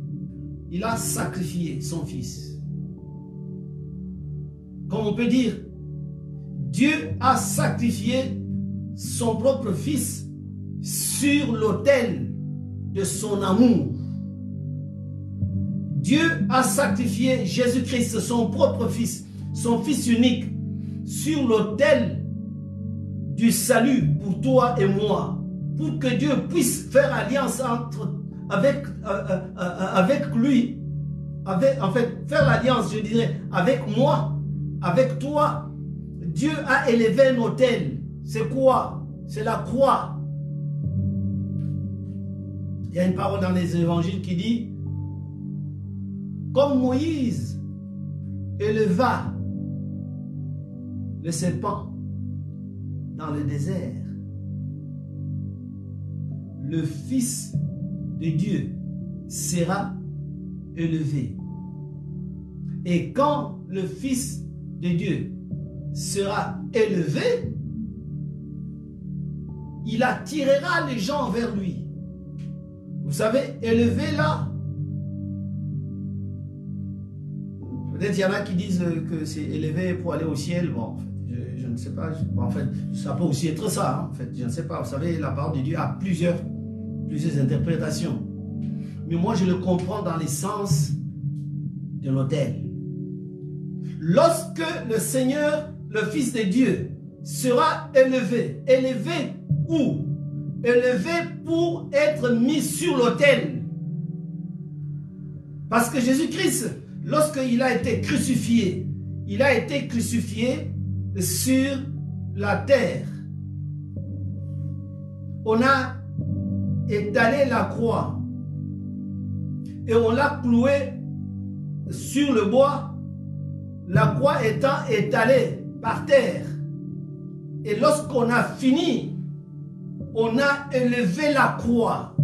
il a sacrifié son fils. Comme on peut dire, Dieu a sacrifié son propre fils sur l'autel de son amour. Dieu a sacrifié Jésus-Christ, son propre fils, son fils unique, sur l'autel du salut pour toi et moi, pour que Dieu puisse faire alliance euh, euh, euh, avec lui, en fait, faire l'alliance, je dirais, avec moi, avec toi. Dieu a élevé un autel. C'est quoi? C'est la croix. Il y a une parole dans les évangiles qui dit, comme Moïse éleva le serpent dans le désert, le Fils de Dieu sera élevé. Et quand le Fils de Dieu sera élevé, il attirera les gens vers lui. Vous savez, élevé là, peut-être il y en a qui disent que c'est élevé pour aller au ciel. Bon, je, ne sais pas. en fait, ça peut aussi être ça. Hein. En fait, je ne sais pas. Vous savez, la parole de Dieu a plusieurs, plusieurs interprétations. Mais moi, je le comprends dans les sens de l'autel. Lorsque le Seigneur, le Fils de Dieu, sera élevé, élevé où? Élevé pour être mis sur l'autel. Parce que Jésus-Christ, lorsqu'il a été crucifié, il a été crucifié sur la terre. On a étalé la croix et on l'a cloué sur le bois, la croix étant étalée par terre. Et lorsqu'on a fini, on a élevé la croix.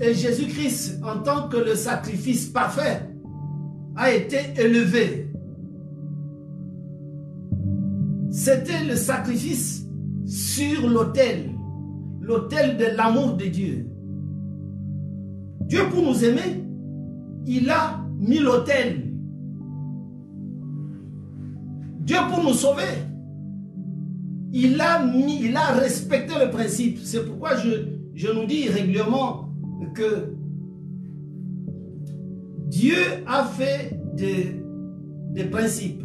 Et Jésus-Christ, en tant que le sacrifice parfait, a été élevé. C'était le sacrifice sur l'autel, l'autel de l'amour de Dieu. Dieu, pour nous aimer, il a mis l'autel. Dieu, pour nous sauver, il a respecté le principe. C'est pourquoi je, nous dis régulièrement que Dieu a fait des, des principes.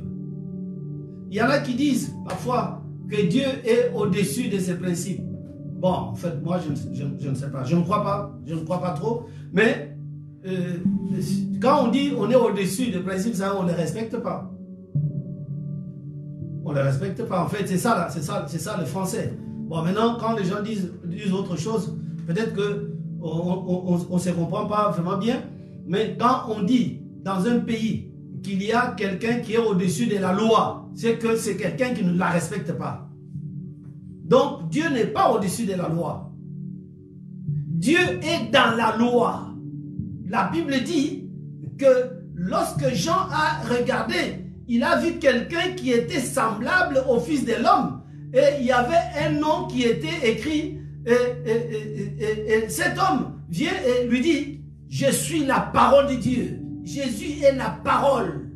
Il y en a qui disent parfois que Dieu est au-dessus de ces principes. Bon, en fait, moi, je, je, ne sais pas. Je ne crois pas. Je ne crois pas trop. Mais euh, quand on dit on est au-dessus des principes, ça, on ne les respecte pas. Respecte pas. En fait, c'est ça, c'est ça, c'est ça le français. Bon, maintenant, quand les gens disent, disent autre chose, peut-être que on ne se comprend pas vraiment bien. Mais quand on dit dans un pays qu'il y a quelqu'un qui est au-dessus de la loi, c'est que c'est quelqu'un qui ne la respecte pas. Donc Dieu n'est pas au-dessus de la loi. Dieu est dans la loi. La Bible dit que lorsque Jean a regardé, il a vu quelqu'un qui était semblable au Fils de l'homme. Et il y avait un nom qui était écrit. Et, cet homme vient et lui dit, je suis la parole de Dieu. Jésus est la parole.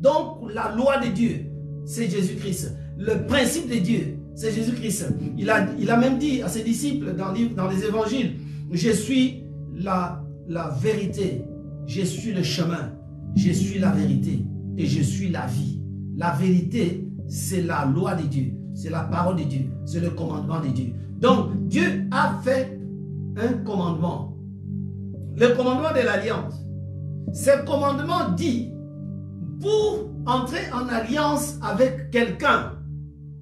Donc la loi de Dieu, c'est Jésus-Christ. Le principe de Dieu, c'est Jésus-Christ. Il a, il a même dit à ses disciples dans, dans les évangiles, je suis la, la vérité, je suis le chemin, je suis la vérité et je suis la vie. La vérité, c'est la loi de Dieu, c'est la parole de Dieu, c'est le commandement de Dieu. Donc Dieu a fait un commandement le commandement de l'alliance. Ce commandement dit, pour entrer en alliance avec quelqu'un,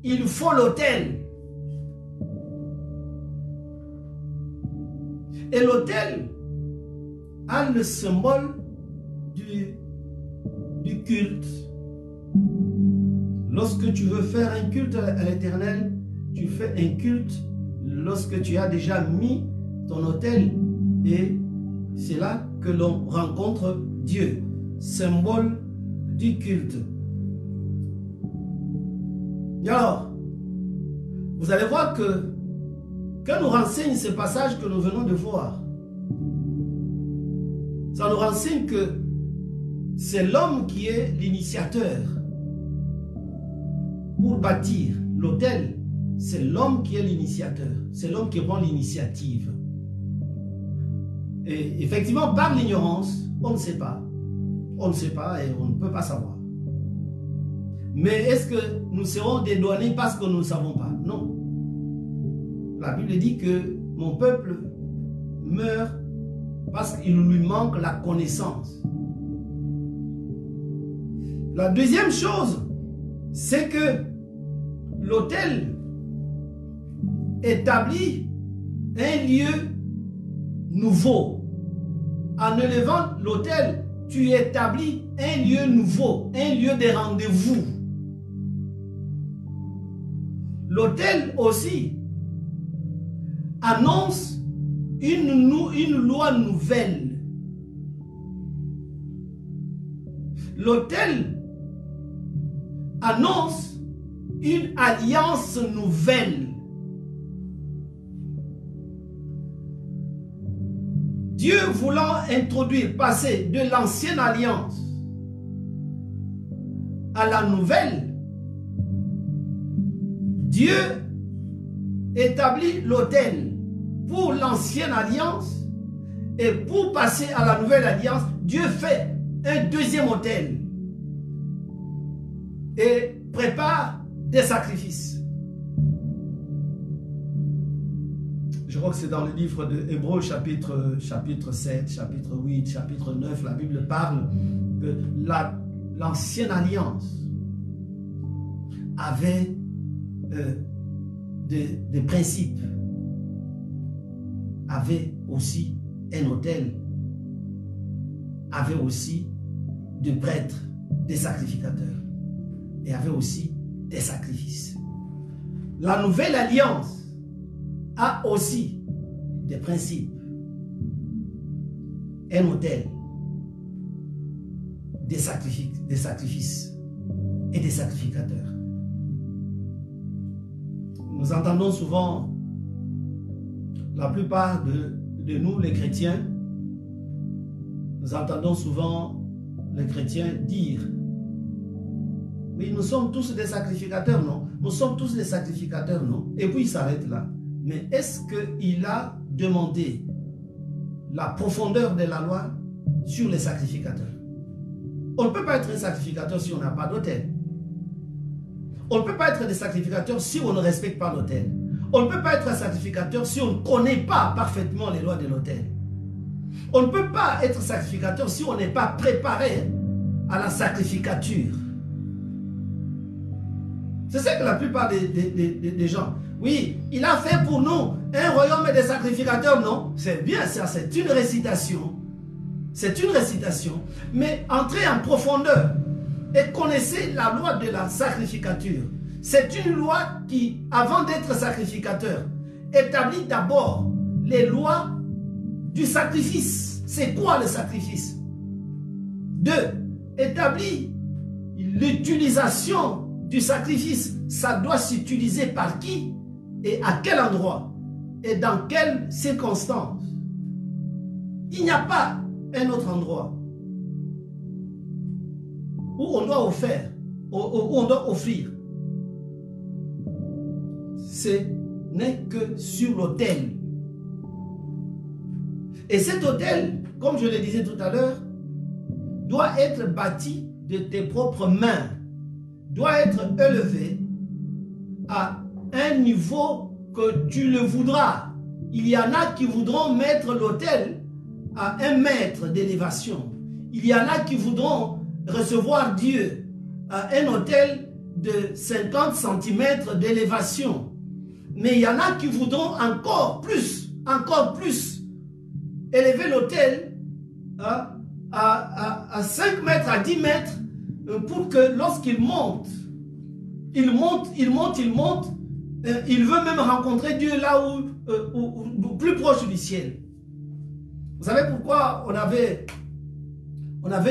il faut l'autel. Et l'autel a le symbole du, du culte. Lorsque tu veux faire un culte à l'éternel, tu fais un culte lorsque tu as déjà mis ton autel et c'est là que l'on rencontre Dieu, symbole du culte. Alors, vous allez voir que, que nous renseigne ce passage que nous venons de voir. Ça nous renseigne que c'est l'homme qui est l'initiateur pour bâtir l'autel, c'est l'homme qui est l'initiateur. C'est l'homme qui prend l'initiative. Et effectivement, par l'ignorance, on ne sait pas. On ne sait pas et on ne peut pas savoir. Mais est-ce que nous serons dédouanés parce que nous ne savons pas? Non. La Bible dit que mon peuple meurt parce qu'il lui manque la connaissance. La deuxième chose, c'est que l'autel établit un lieu nouveau. En élevant l'autel, tu établis un lieu nouveau, un lieu de rendez-vous. L'autel aussi annonce une, loi nouvelle. L'autel annonce une alliance nouvelle. Dieu voulant introduire, passer de l'ancienne alliance à la nouvelle, Dieu établit l'autel pour l'ancienne alliance et pour passer à la nouvelle alliance, Dieu fait un deuxième autel et prépare des sacrifices. Je crois que c'est dans le livre de Hébreu chapitre, chapitre 7, chapitre 8, chapitre 9, la Bible parle que l'ancienne alliance avait euh, des, des principes, avait aussi un hôtel, avait aussi des prêtres, des sacrificateurs et avait aussi des sacrifices. La nouvelle alliance a aussi des principes, un hôtel, des sacrifices, des sacrifices et des sacrificateurs. Nous entendons souvent, la plupart de, de nous, les chrétiens, nous entendons souvent les chrétiens dire mais nous sommes tous des sacrificateurs, non? Nous sommes tous des sacrificateurs, non? Et puis il s'arrête là. Mais est-ce qu'il a demandé la profondeur de la loi sur les sacrificateurs? On ne peut pas être un sacrificateur si on n'a pas d'autel. On ne peut pas être des sacrificateurs si on ne respecte pas l'autel. On ne peut pas être un sacrificateur si on ne connaît pas parfaitement les lois de l'autel. On ne peut pas être sacrificateur si on n'est pas préparé à la sacrificature. C'est ça que la plupart des, gens. Oui, il a fait pour nous un royaume des sacrificateurs, non? C'est bien ça, c'est une récitation. C'est une récitation. Mais entrez en profondeur et connaissez la loi de la sacrificature. C'est une loi qui, avant d'être sacrificateur, établit d'abord les lois du sacrifice. C'est quoi le sacrifice? Deux, établit l'utilisation du sacrifice, ça doit s'utiliser par qui et à quel endroit et dans quelles circonstances. Il n'y a pas un autre endroit où on doit offrir, où. Ce n'est que sur l'autel. Et cet autel, comme je le disais tout à l'heure, doit être bâti de tes propres mains doit être élevé à un niveau que tu le voudras. Il y en a qui voudront mettre l'autel à un mètre d'élévation. Il y en a qui voudront recevoir Dieu à un hôtel de 50 cm d'élévation. Mais il y en a qui voudront encore plus, encore plus, élever l'autel à, à, à 5 mètres, à 10 mètres, pour que lorsqu'il monte, il monte, il monte, il monte, euh, il veut même rencontrer Dieu là euh, où, plus proche du ciel. Vous savez pourquoi on avait,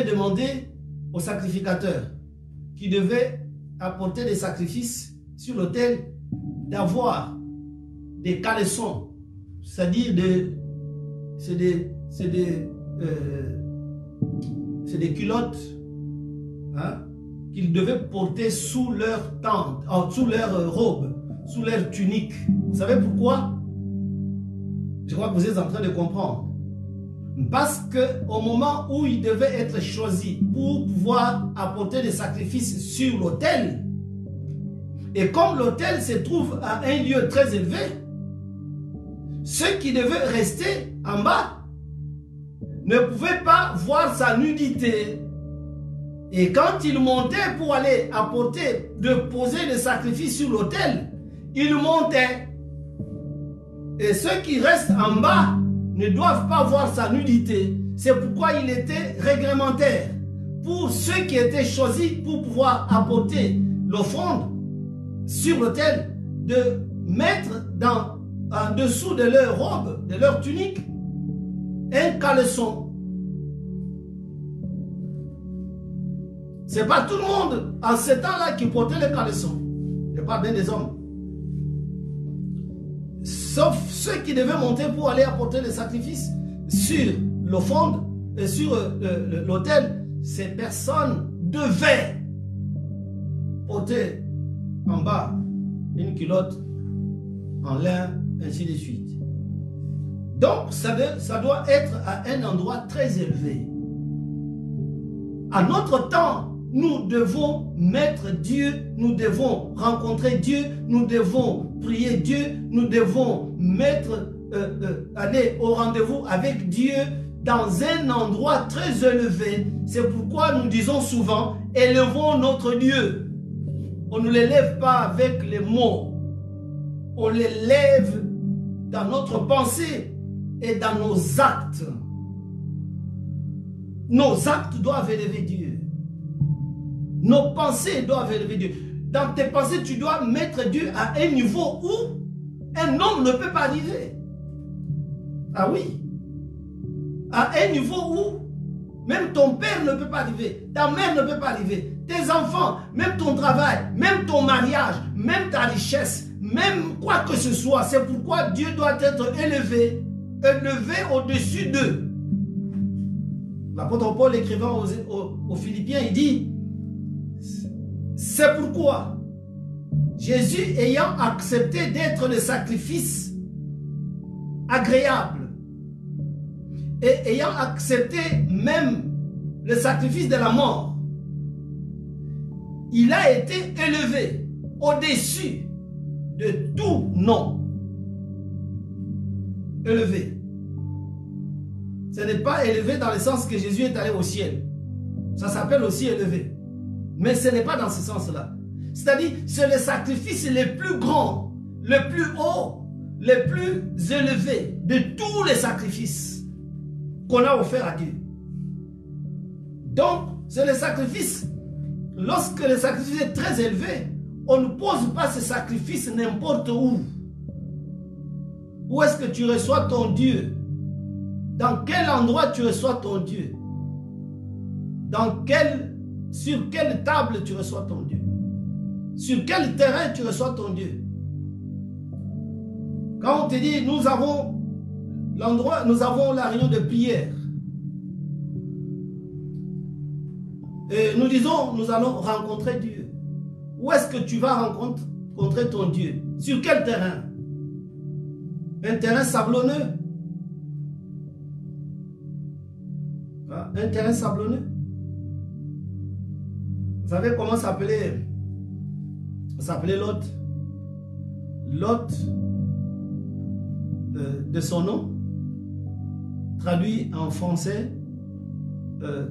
demandé aux sacrificateurs qui devaient apporter des sacrifices sur l'autel d'avoir des caleçons, c'est-à-dire des, c'est des, c'est des, c'est des culottes qu'ils devaient porter sous leur tente, euh, sous leur robe, sous leur tunique. Vous savez pourquoi? Je crois que vous êtes en train de comprendre. Parce que au moment où ils devaient être choisis pour pouvoir apporter des sacrifices sur l'autel, et comme l'autel se trouve à un lieu très élevé, ceux qui devaient rester en bas ne pouvaient pas voir sa nudité. Et quand ils montaient pour aller apporter, de poser le sacrifice sur l'autel, ils montaient. Et ceux qui restent en bas ne doivent pas voir sa nudité. C'est pourquoi il était réglementaire pour ceux qui étaient choisis pour pouvoir apporter l'offrande sur l'autel de mettre en dessous de leur robe, de leur tunique, un caleçon. C'est pas tout le monde en ce temps-là qui portait le caleçon. Je parle bien des hommes. Sauf ceux qui devaient monter pour aller apporter les sacrifices sur l'offrande et sur euh, l'autel. Ces personnes devaient porter en bas une culotte en lin, ainsi de suite. Donc, ça, ça doit être à un endroit très élevé. À notre temps, nous devons mettre Dieu, nous devons rencontrer Dieu, nous devons prier Dieu, nous devons euh, euh, aller au rendez-vous avec Dieu dans un endroit très élevé. C'est pourquoi nous disons souvent, élevons notre Dieu. On ne l'élève pas avec les mots. On l'élève dans notre pensée et dans nos actes. Nos actes doivent élever Dieu. Nos pensées doivent élever Dieu. Dans tes pensées, tu dois mettre Dieu à un niveau où un homme ne peut pas arriver. Ah oui. À un niveau où même ton père ne peut pas arriver, ta mère ne peut pas arriver, tes enfants, même ton travail, même ton mariage, même ta richesse, même quoi que ce soit. C'est pourquoi Dieu doit être élevé, élevé au-dessus d'eux. L'apôtre Paul écrivant aux, aux Philippiens, il dit, c'est pourquoi Jésus ayant accepté d'être le sacrifice agréable et ayant accepté même le sacrifice de la mort, il a été élevé au-dessus de tout nom. Élevé. Ce n'est pas élevé dans le sens que Jésus est allé au ciel. Ça s'appelle aussi élevé. Mais ce n'est pas dans ce sens-là. C'est-à-dire, c'est le sacrifice le plus grand, le plus haut, le plus élevé de tous les sacrifices qu'on a offert à Dieu. Donc, c'est le sacrifice Lorsque le sacrifice est très élevé, on ne pose pas ce sacrifice n'importe où. Où est-ce que tu reçois ton Dieu? Dans quel endroit tu reçois ton Dieu? Dans quel, Sur quelle table tu reçois ton Dieu? Sur quel terrain tu reçois ton Dieu? Quand on te dit, nous avons l'endroit, nous avons la réunion de prière. Et nous disons, nous allons rencontrer Dieu. Où est-ce que tu vas rencontrer ton Dieu? Sur quel terrain? Un terrain sablonneux. Ah, Un terrain sablonneux Vous savez comment s'appelait s'appelait Lot? Lot euh, de son nom traduit en français euh,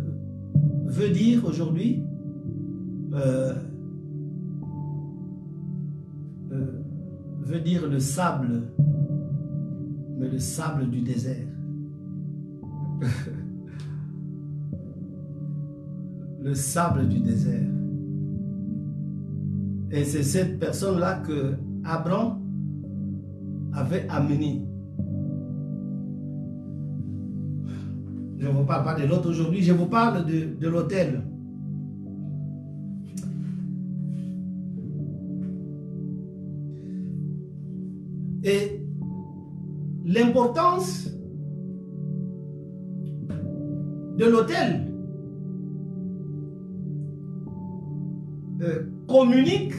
veut dire aujourd'hui euh, veut dire le sable, mais le sable du désert. le sable du désert. Et c'est cette personne-là que Abraham avait amené Je ne vous parle pas de l'autre aujourd'hui, je vous parle de, de l'hôtel. Et l'importance de l'hôtel euh, communique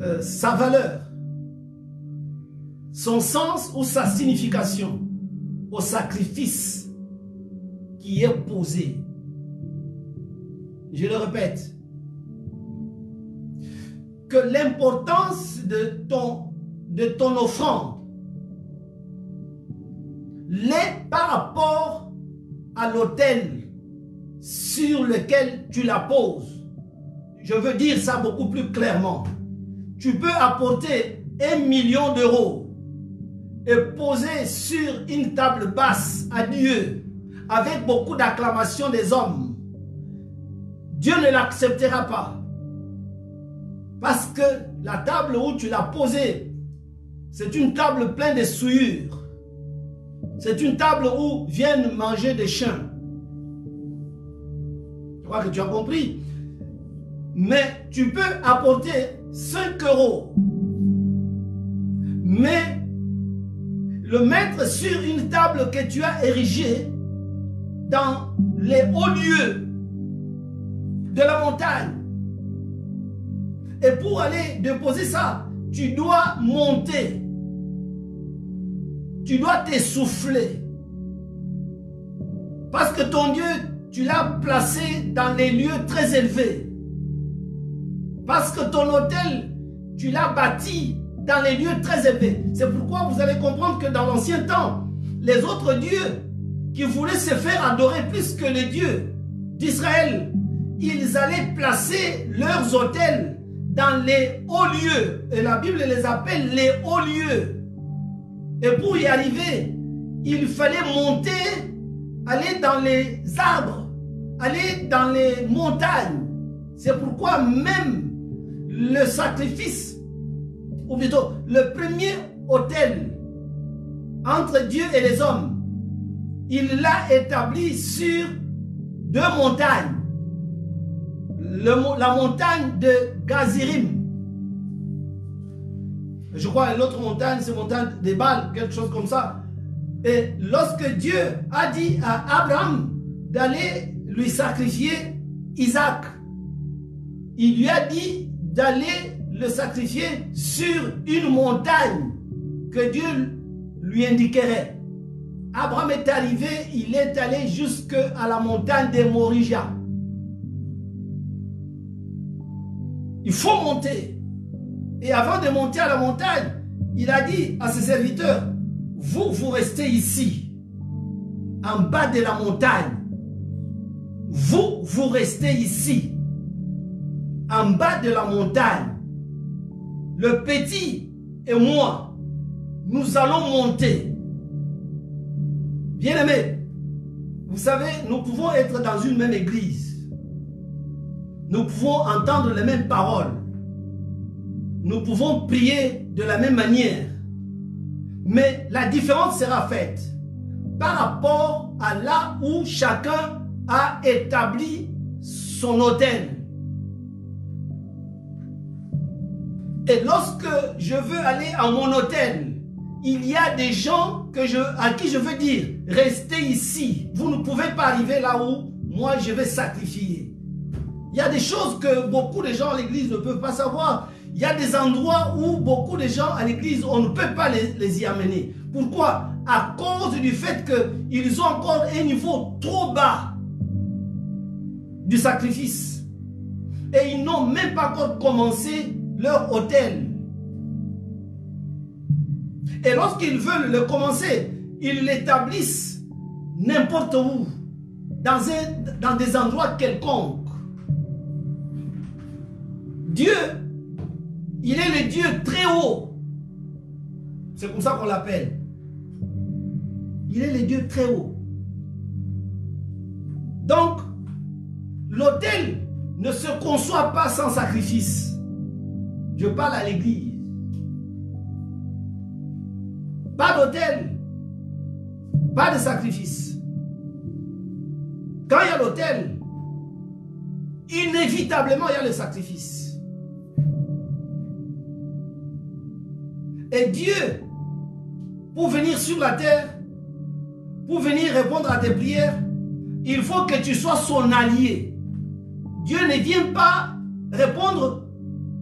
euh, sa valeur, son sens ou sa signification au sacrifice qui est posé. Je le répète, que l'importance de ton, de ton offrande l'est par rapport à l'autel sur lequel tu la poses. Je veux dire ça beaucoup plus clairement. Tu peux apporter un million d'euros et poser sur une table basse à Dieu avec beaucoup d'acclamations des hommes. Dieu ne l'acceptera pas. Parce que la table où tu l'as posée, c'est une table pleine de souillures. C'est une table où viennent manger des chiens. Que tu as compris. Mais tu peux apporter 5 euros. Mais le mettre sur une table que tu as érigée dans les hauts lieux de la montagne. Et pour aller déposer ça, tu dois monter. Tu dois t'essouffler. Parce que ton Dieu, tu l'as placé dans les lieux très élevés. Parce que ton hôtel, tu l'as bâti dans les lieux très élevés. C'est pourquoi vous allez comprendre que dans l'ancien temps, les autres dieux qui voulaient se faire adorer plus que les dieux d'Israël, ils allaient placer leurs hôtels dans les hauts lieux. Et la Bible les appelle les hauts lieux. Et pour y arriver, il fallait monter, aller dans les arbres, aller dans les montagnes. C'est pourquoi même le sacrifice, ou plutôt le premier hôtel entre Dieu et les hommes, il l'a établi sur deux montagnes. la montagne de Gazirim. Je crois l'autre montagne, c'est montagne des balles, quelque chose comme ça. Et lorsque Dieu a dit à Abraham d'aller lui sacrifier Isaac, il lui a dit d'aller le sacrifier sur une montagne que Dieu lui indiquerait. Abraham est arrivé, il est allé jusque à la montagne de Morija. Il faut monter. Et avant de monter à la montagne, il a dit à ses serviteurs, vous, vous restez ici, en bas de la montagne. Vous, vous restez ici, en bas de la montagne. Le petit et moi, nous allons monter. Bien aimé, vous savez, nous pouvons être dans une même église. Nous pouvons entendre les mêmes paroles. Nous pouvons prier de la même manière. Mais la différence sera faite par rapport à là où chacun a établi son hôtel. Et lorsque je veux aller à mon hôtel, il y a des gens que je, à qui je veux dire, restez ici. Vous ne pouvez pas arriver là où moi je vais sacrifier. Il y a des choses que beaucoup de gens à l'église ne peuvent pas savoir. Il y a des endroits où beaucoup de gens à l'église, on ne peut pas les, les y amener. Pourquoi? À cause du fait qu'ils ont encore un niveau trop bas du sacrifice. Et ils n'ont même pas commencé leur hôtel. Et lorsqu'ils veulent le commencer, ils l'établissent n'importe où, dans, un, dans des endroits quelconques. Dieu, il est le Dieu très haut. C'est comme ça qu'on l'appelle. Il est le Dieu très haut. Donc, l'autel ne se conçoit pas sans sacrifice. Je parle à l'église. Pas d'hôtel, pas de sacrifice. Quand il y a l'hôtel, inévitablement il y a le sacrifice. Et Dieu, pour venir sur la terre, pour venir répondre à tes prières, il faut que tu sois son allié. Dieu ne vient pas répondre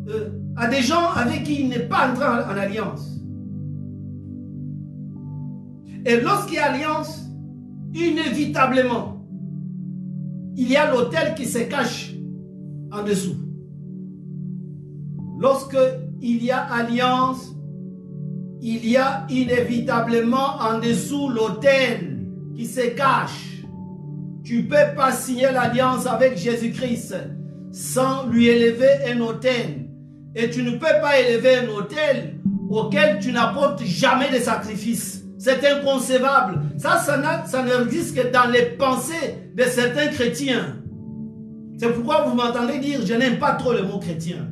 euh, à des gens avec qui il n'est pas entré en, alliance. Et lorsqu'il y a alliance, inévitablement, il y a l'autel qui se cache en dessous. Lorsque il y a alliance, il y a inévitablement en dessous l'autel qui se cache. Tu ne peux pas signer l'alliance avec Jésus-Christ sans lui élever un autel. Et tu ne peux pas élever un autel auquel tu n'apportes jamais de sacrifice. C'est inconcevable. Ça, ça, ça n'existe que dans les pensées de certains chrétiens. C'est pourquoi vous m'entendez dire, je n'aime pas trop le mot chrétien.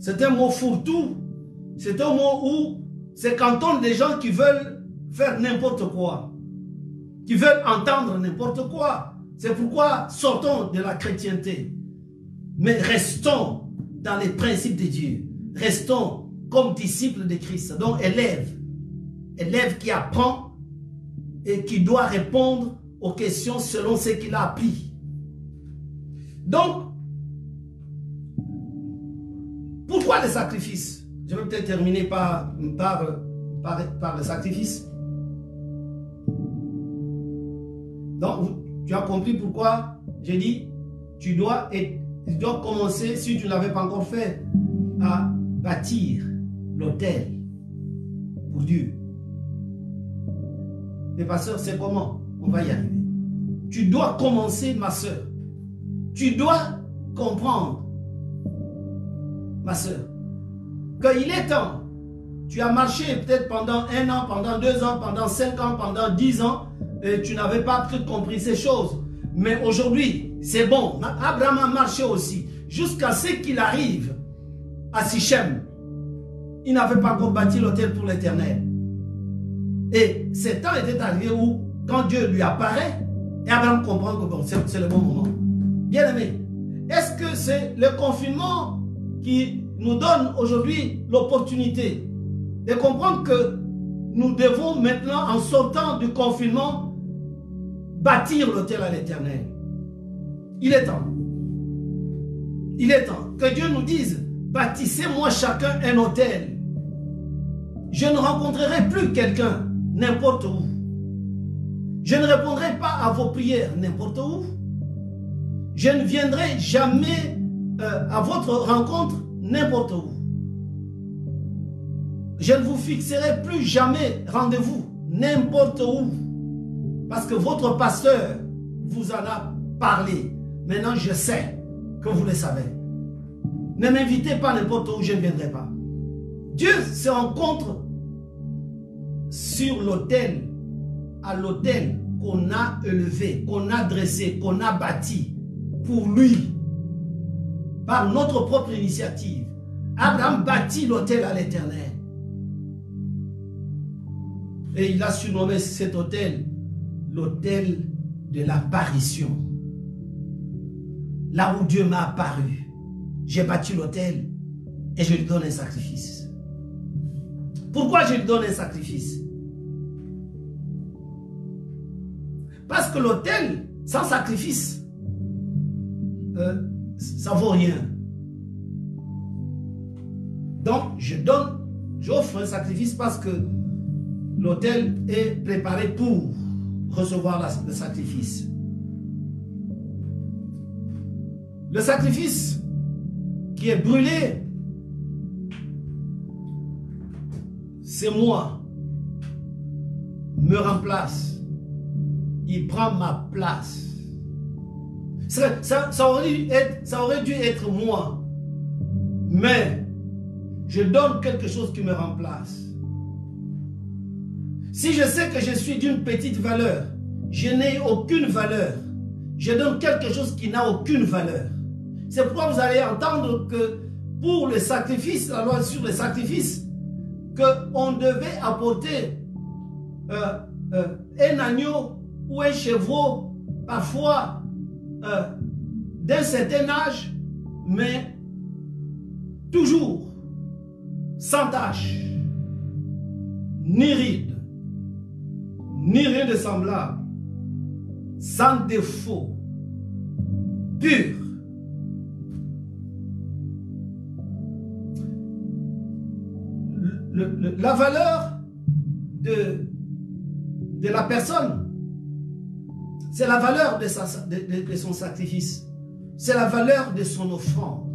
C'est un mot fourre-tout. C'est un mot où c'est quand on des gens qui veulent faire n'importe quoi. Qui veulent entendre n'importe quoi. C'est pourquoi sortons de la chrétienté. Mais restons dans les principes de Dieu. Restons comme disciples de Christ. Donc élève. Élève qui apprend et qui doit répondre aux questions selon ce qu'il a appris. Donc, pourquoi le sacrifice? Je vais peut-être terminer par, par, par, le sacrifice. Donc, tu as compris pourquoi j'ai dit, tu dois, tu commencer, si tu ne l'avais pas encore fait, à bâtir l'autel pour Dieu. Mais ma soeur, c'est comment On va y arriver? Tu dois commencer, ma soeur. Tu dois comprendre, ma soeur, qu'il est temps. Tu as marché peut-être pendant un an, pendant deux ans, pendant cinq ans, pendant dix ans, et tu n'avais pas compris ces choses. Mais aujourd'hui, c'est bon. Abraham a marché aussi. Jusqu'à ce qu'il arrive à Sichem. Il n'avait pas bâti l'hôtel pour l'éternel. Et ce temps était arrivé où, quand Dieu lui apparaît, et Abraham comprend que c'est le bon moment. Bien aimé, est-ce que c'est le confinement qui nous donne aujourd'hui l'opportunité de comprendre que nous devons maintenant, en sortant du confinement, bâtir l'autel à l'éternel Il est temps. Il est temps que Dieu nous dise, bâtissez-moi chacun un hôtel. Je ne rencontrerai plus quelqu'un n'importe où. Je ne répondrai pas à vos prières n'importe où. Je ne viendrai jamais euh, à votre rencontre n'importe où. Je ne vous fixerai plus jamais rendez-vous n'importe où. Parce que votre pasteur vous en a parlé. Maintenant, je sais que vous le savez. Ne m'invitez pas n'importe où, je ne viendrai pas. Dieu se rencontre sur l'autel, à l'autel qu'on a élevé, qu'on a dressé, qu'on a bâti pour lui, par notre propre initiative. Abraham bâtit l'autel à l'éternel. Et il a surnommé cet hôtel l'hôtel de l'apparition. Là où Dieu m'a apparu, j'ai bâti l'hôtel et je lui donne un sacrifice. Pourquoi je lui donne un sacrifice? Parce que l'autel, sans sacrifice, euh, ça vaut rien. Donc, je donne, j'offre un sacrifice parce que l'autel est préparé pour recevoir le sacrifice. Le sacrifice qui est brûlé, c'est moi, me remplace il prend ma place. Ça, aurait dû être, moi. Mais je donne quelque chose qui me remplace. Si je sais que je suis d'une petite valeur, je n'ai aucune valeur. Je donne quelque chose qui n'a aucune valeur. C'est pourquoi vous allez entendre que pour le sacrifice, la loi sur le sacrifice, qu'on devait apporter euh, euh, un agneau ou un chevaux, parfois euh, d'un certain âge, mais toujours sans tache, ni ride, ni rien de semblable, sans défaut. pur. la valeur de, la personne, c'est la valeur de son sacrifice. C'est la valeur de son offrande.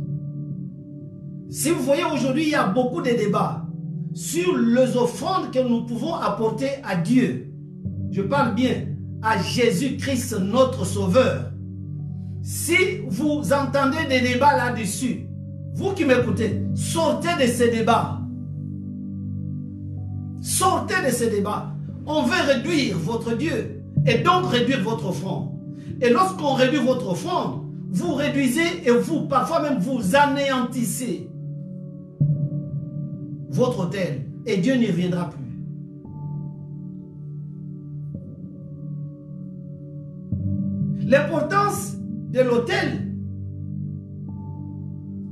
Si vous voyez aujourd'hui, il y a beaucoup de débats sur les offrandes que nous pouvons apporter à Dieu. Je parle bien à Jésus-Christ, notre Sauveur. Si vous entendez des débats là-dessus, vous qui m'écoutez, sortez de ces débats. Sortez de ces débats. On veut réduire votre Dieu et donc réduire votre offrande. Et lorsqu'on réduit votre offrande, vous réduisez et vous, parfois même, vous anéantissez votre hôtel et Dieu n'y reviendra plus. L'importance de l'autel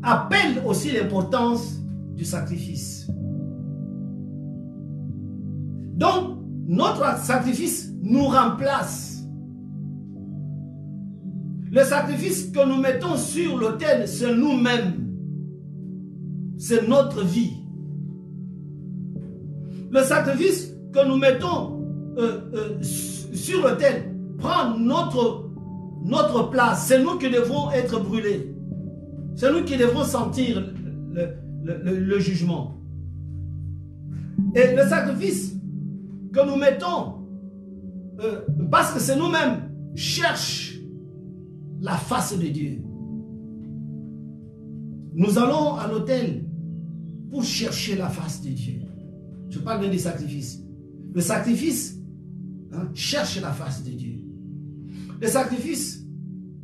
appelle aussi l'importance du sacrifice. Donc, notre sacrifice nous remplace. Le sacrifice que nous mettons sur l'autel, c'est nous-mêmes. C'est notre vie. Le sacrifice que nous mettons euh, euh, sur l'autel prend notre, notre place. C'est nous qui devons être brûlés. C'est nous qui devrons sentir le, jugement. Et le sacrifice que nous mettons, euh, parce que c'est nous-mêmes, cherche la face de Dieu. Nous allons à l'autel pour chercher la face de Dieu. Je parle bien des sacrifices. Le sacrifice hein, cherche la face de Dieu. Le sacrifice,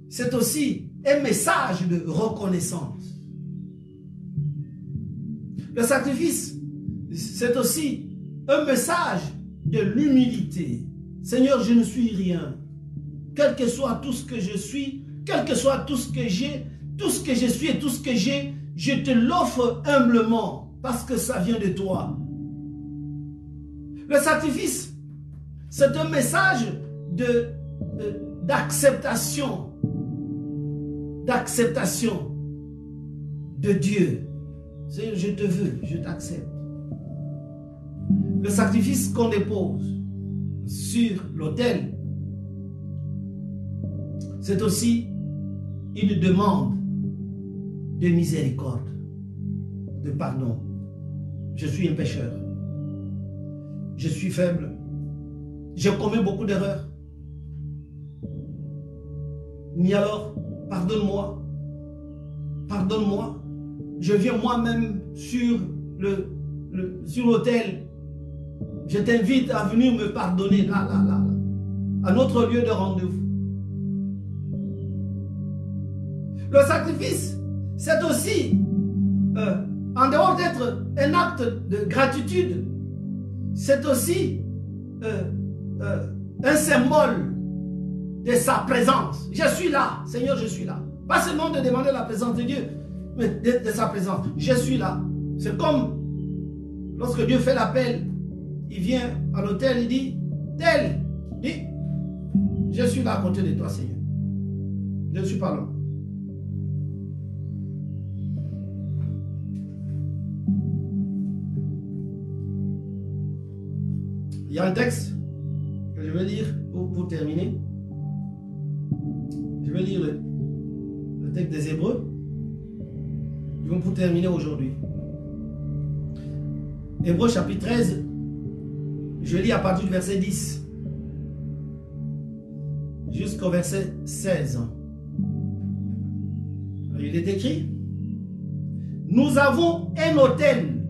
c'est aussi un message de reconnaissance. Le sacrifice, c'est aussi un message de l'humilité. Seigneur, je ne suis rien. Quel que soit tout ce que je suis, quel que soit tout ce que j'ai, tout ce que je suis et tout ce que j'ai, je te l'offre humblement parce que ça vient de toi. Le sacrifice, c'est un message de, d'acceptation, d'acceptation de Dieu. Seigneur, je te veux, je t'accepte. Le sacrifice qu'on dépose sur l'autel, c'est aussi une demande de miséricorde, de pardon. Je suis un pécheur je suis faible. J'ai commis beaucoup d'erreurs. Mais alors, pardonne-moi. Pardonne-moi. Je viens moi-même sur le, sur l'autel. Je t'invite à venir me pardonner là, là, là, à notre lieu de rendez-vous. Le sacrifice, c'est aussi, euh, en dehors d'être un acte de gratitude, c'est aussi euh, euh, un symbole de sa présence. Je suis là, Seigneur, je suis là. Pas seulement de demander la présence de Dieu, mais de, sa présence. Je suis là. C'est comme lorsque Dieu fait l'appel, il vient à l'hôtel, il dit, tel, dit, je suis là à côté de toi, Seigneur. Je ne suis pas là. Il y a un texte que je vais lire pour, terminer. Je vais lire le, texte des Hébreux? pour terminer aujourd'hui. Hébreux chapitre 13, je lis à partir du verset 10 jusqu'au verset 16. Il est écrit, nous avons un hôtel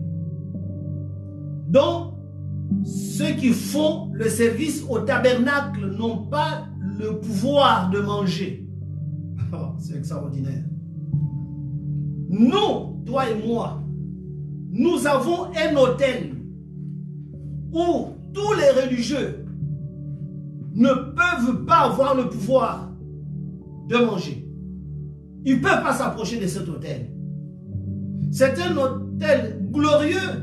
dont ceux qui font le service au tabernacle n'ont pas le pouvoir de manger. Extraordinaire. Nous, toi et moi, nous avons un hôtel où tous les religieux ne peuvent pas avoir le pouvoir de manger. Ils ne peuvent pas s'approcher de cet hôtel. C'est un hôtel glorieux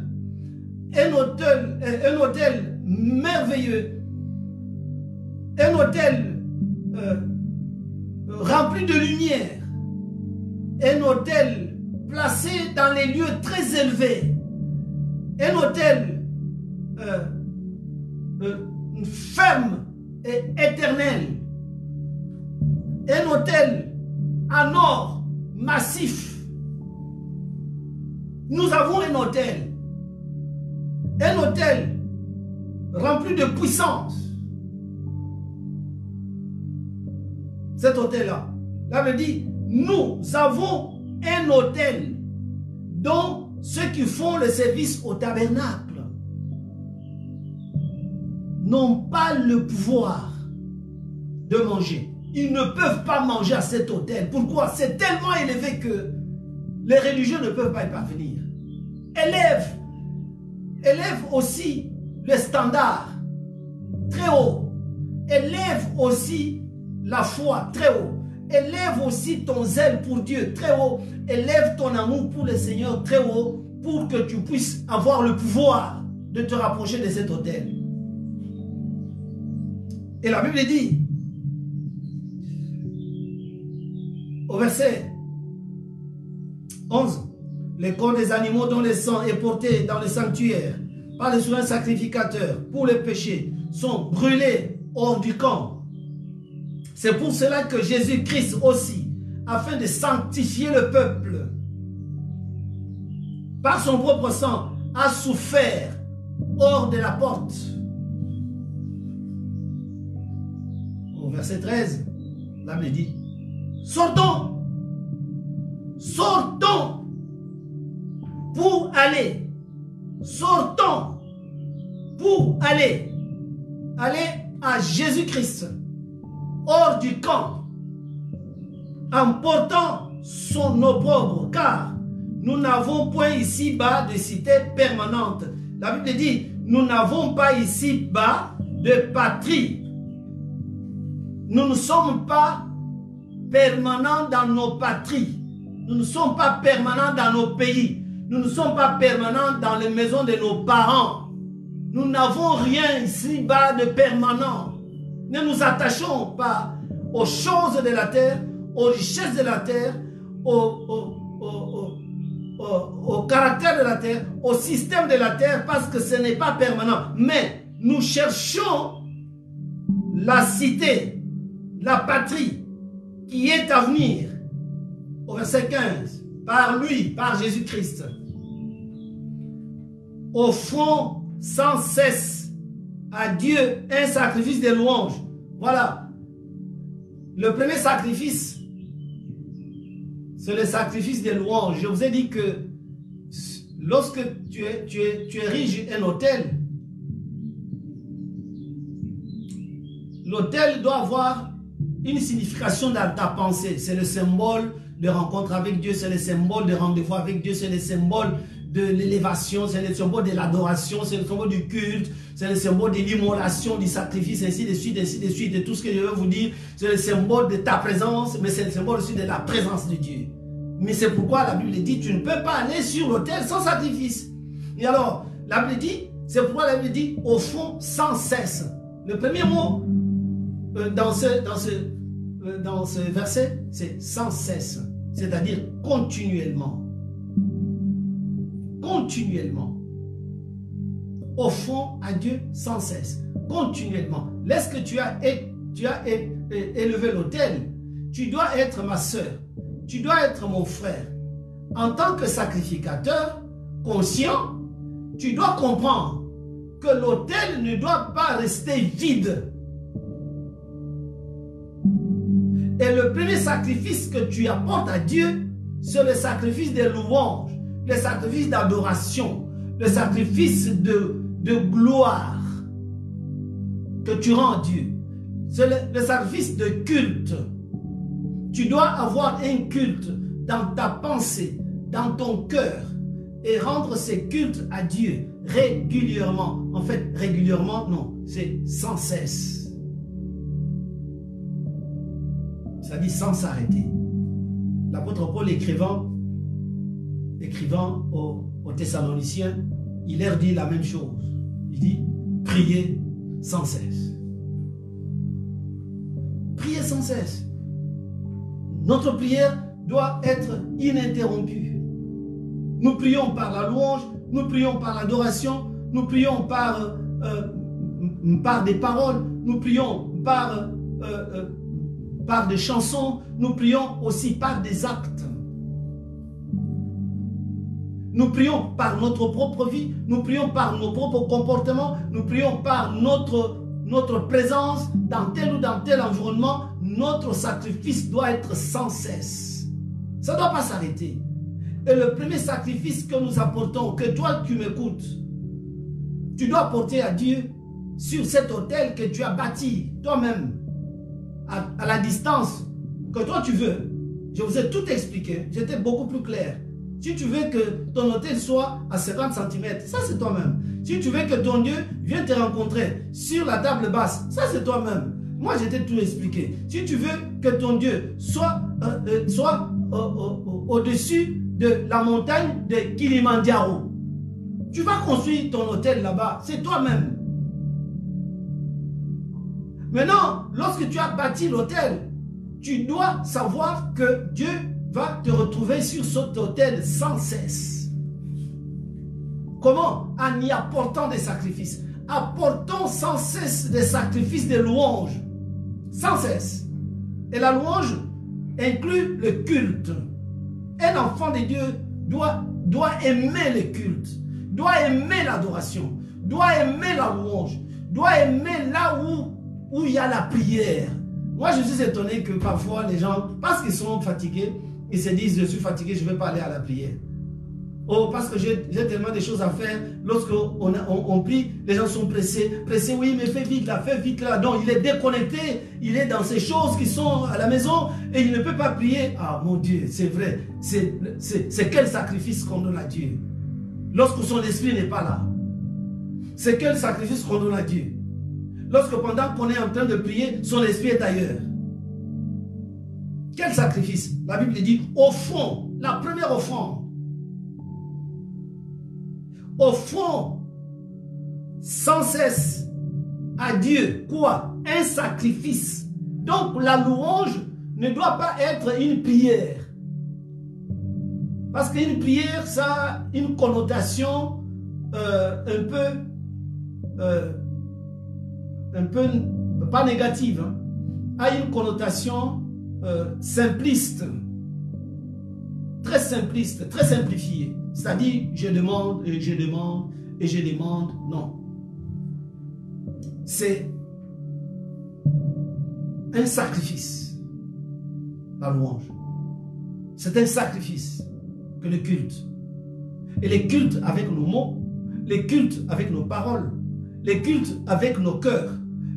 un hôtel, un hôtel merveilleux, un hôtel euh, euh, rempli de lumière. Un hôtel placé dans les lieux très élevés. Un hôtel euh, euh, ferme et éternel. Un hôtel en or massif. Nous avons un hôtel. Un hôtel rempli de puissance. Cet hôtel-là, là veut dire, nous avons un hôtel dont ceux qui font le service au tabernacle n'ont pas le pouvoir de manger. Ils ne peuvent pas manger à cet hôtel. Pourquoi? C'est tellement élevé que les religieux ne peuvent pas y parvenir. Élève, élève aussi le standard très haut. Élève aussi la foi très haut. Élève aussi ton zèle pour Dieu très haut. Élève ton amour pour le Seigneur très haut pour que tu puisses avoir le pouvoir de te rapprocher de cet hôtel. Et la Bible dit, au verset 11, les corps des animaux dont le sang est porté dans le sanctuaire par le souverain sacrificateur pour les péchés sont brûlés hors du camp. C'est pour cela que Jésus-Christ aussi, afin de sanctifier le peuple, par son propre sang, a souffert hors de la porte. Au verset 13, l'âme dit, sortons, sortons pour aller, sortons pour aller, aller à Jésus-Christ, hors du camp, en portant son opprobre, car nous n'avons point ici-bas de cité permanente. La Bible dit, nous n'avons pas ici-bas de patrie. Nous ne sommes pas permanents dans nos patries. Nous ne sommes pas permanents dans nos pays. Nous ne sommes pas permanents dans les maisons de nos parents. Nous n'avons rien ici-bas de permanent. Ne nous attachons pas aux choses de la terre, aux richesses de la terre, au, caractère de la terre, au système de la terre, parce que ce n'est pas permanent. Mais nous cherchons la cité, la patrie qui est à venir. Au verset 15, par lui, par Jésus-Christ. Offrons sans cesse à Dieu un sacrifice de louange. Voilà. Le premier sacrifice c'est le sacrifice des louanges. Je vous ai dit que lorsque tu, es, tu ériges un hôtel, l'hôtel doit avoir une signification dans ta pensée. C'est le symbole de rencontre avec Dieu, c'est le symbole de rendez-vous avec Dieu, c'est le symbole de l'élévation, c'est le symbole de l'adoration, c'est le symbole du culte, c'est le symbole de l'immolation, du sacrifice, ainsi de suite, ainsi de suite, de tout ce que je veux vous dire. C'est le symbole de ta présence, mais c'est le symbole aussi de la présence de Dieu. Mais c'est pourquoi la Bible dit, tu ne peux pas aller sur l'autel sans sacrifice. Et alors, la Bible dit, c'est pourquoi la Bible dit, au fond, sans cesse. Le premier mot euh, dans, ce, dans, ce, euh, dans ce verset, c'est sans cesse, c'est-à-dire continuellement continuellement. Fond, à Dieu sans cesse, continuellement. Lorsque tu as, tu as élevé l'autel, tu dois être ma soeur, tu dois être mon frère. En tant que sacrificateur conscient, tu dois comprendre que l'autel ne doit pas rester vide. Et le premier sacrifice que tu apportes à Dieu, c'est le sacrifice des louanges le sacrifice d'adoration, le sacrifice de, de gloire que tu rends à Dieu. C'est le, sacrifice de culte. Tu dois avoir un culte dans ta pensée, dans ton cœur, et rendre ces cultes à Dieu régulièrement. En fait, régulièrement, non, c'est sans cesse. Ça dit sans s'arrêter. L'apôtre Paul écrivant écrivant aux, Thessaloniciens, il leur dit la même chose. Dit, priez sans cesse. Priez sans cesse. Notre prière doit être ininterrompue. Nous prions par la louange, nous prions par l'adoration, nous prions par, euh, euh, par des paroles, nous prions par, euh, par des chansons, nous prions aussi par des actes. Nous prions par notre propre vie, nous prions par nos propres comportements, nous prions par notre, notre présence dans tel ou dans tel environnement. Notre sacrifice doit être sans cesse. Ça ne doit pas s'arrêter. Et le premier sacrifice que nous apportons, que toi tu m'écoutes, tu dois porter à Dieu sur cet hôtel que tu as bâti toi-même, à, à, la distance que toi tu veux. Je vous ai tout expliqué, j'étais beaucoup plus clair. Si tu veux que ton hôtel soit à 50 cm, ça c'est toi-même. Si tu veux que ton Dieu vienne te rencontrer sur la table basse, ça c'est toi-même. Moi j'étais tout expliqué. Si tu veux que ton Dieu soit, euh, euh, soit au-dessus de la montagne de Kilimandjaro. Tu vas construire ton hôtel là-bas, c'est toi-même. Maintenant, lorsque tu as bâti l'hôtel, tu dois savoir que Dieu va te retrouver sur cet hôtel sans cesse. Comment? En y apportant des sacrifices. Apportons sans cesse des sacrifices de louanges. Sans cesse. Et la louange inclut le culte. Un enfant de Dieu doit, doit aimer le culte, doit aimer l'adoration, doit aimer la louange, doit aimer là où, où il y a la prière. Moi, je suis étonné que parfois les gens, parce qu'ils sont fatigués, ils se disent, je suis fatigué, je ne vais pas aller à la prière. Oh, parce que j'ai tellement de choses à faire. Lorsqu'on on, on, prie, les gens sont pressés. Pressés, oui, mais fais vite là, fais vite là. Donc, il est déconnecté. Il est dans ces choses qui sont à la maison et il ne peut pas prier. Ah, mon Dieu, c'est vrai. C'est quel sacrifice qu'on donne à Dieu. Lorsque son esprit n'est pas là. C'est quel sacrifice qu'on donne à Dieu. Lorsque pendant qu'on est en train de prier, son esprit est ailleurs. Quel sacrifice? La Bible dit, au fond, la première offrande au fond, sans cesse à Dieu. Quoi? Un sacrifice. Donc la louange ne doit pas être une prière. Parce qu'une prière, ça a une connotation euh, un peu, euh, un peu, pas négative, hein, a une connotation euh, simpliste, très simpliste, très simplifiée. C'est-à-dire, je demande et je demande et je demande. Non. C'est un sacrifice, la louange. C'est un sacrifice que le culte. Et les cultes avec nos mots, les cultes avec nos paroles, les cultes avec nos cœurs,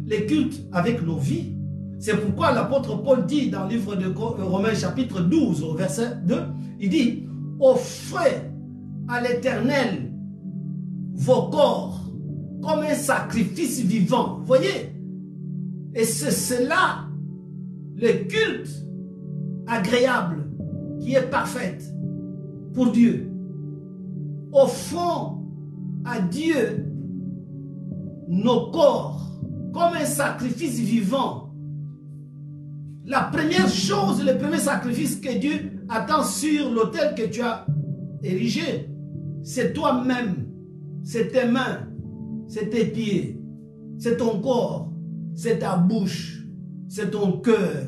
les cultes avec nos vies. C'est pourquoi l'apôtre Paul dit dans le livre de Romains chapitre 12 au verset 2, il dit, offrez à l'Éternel vos corps comme un sacrifice vivant. Voyez? Et c'est cela le culte agréable qui est parfait pour Dieu. Offrons à Dieu nos corps comme un sacrifice vivant. La première chose, le premier sacrifice que Dieu attend sur l'autel que tu as érigé, c'est toi-même, c'est tes mains, c'est tes pieds, c'est ton corps, c'est ta bouche, c'est ton cœur,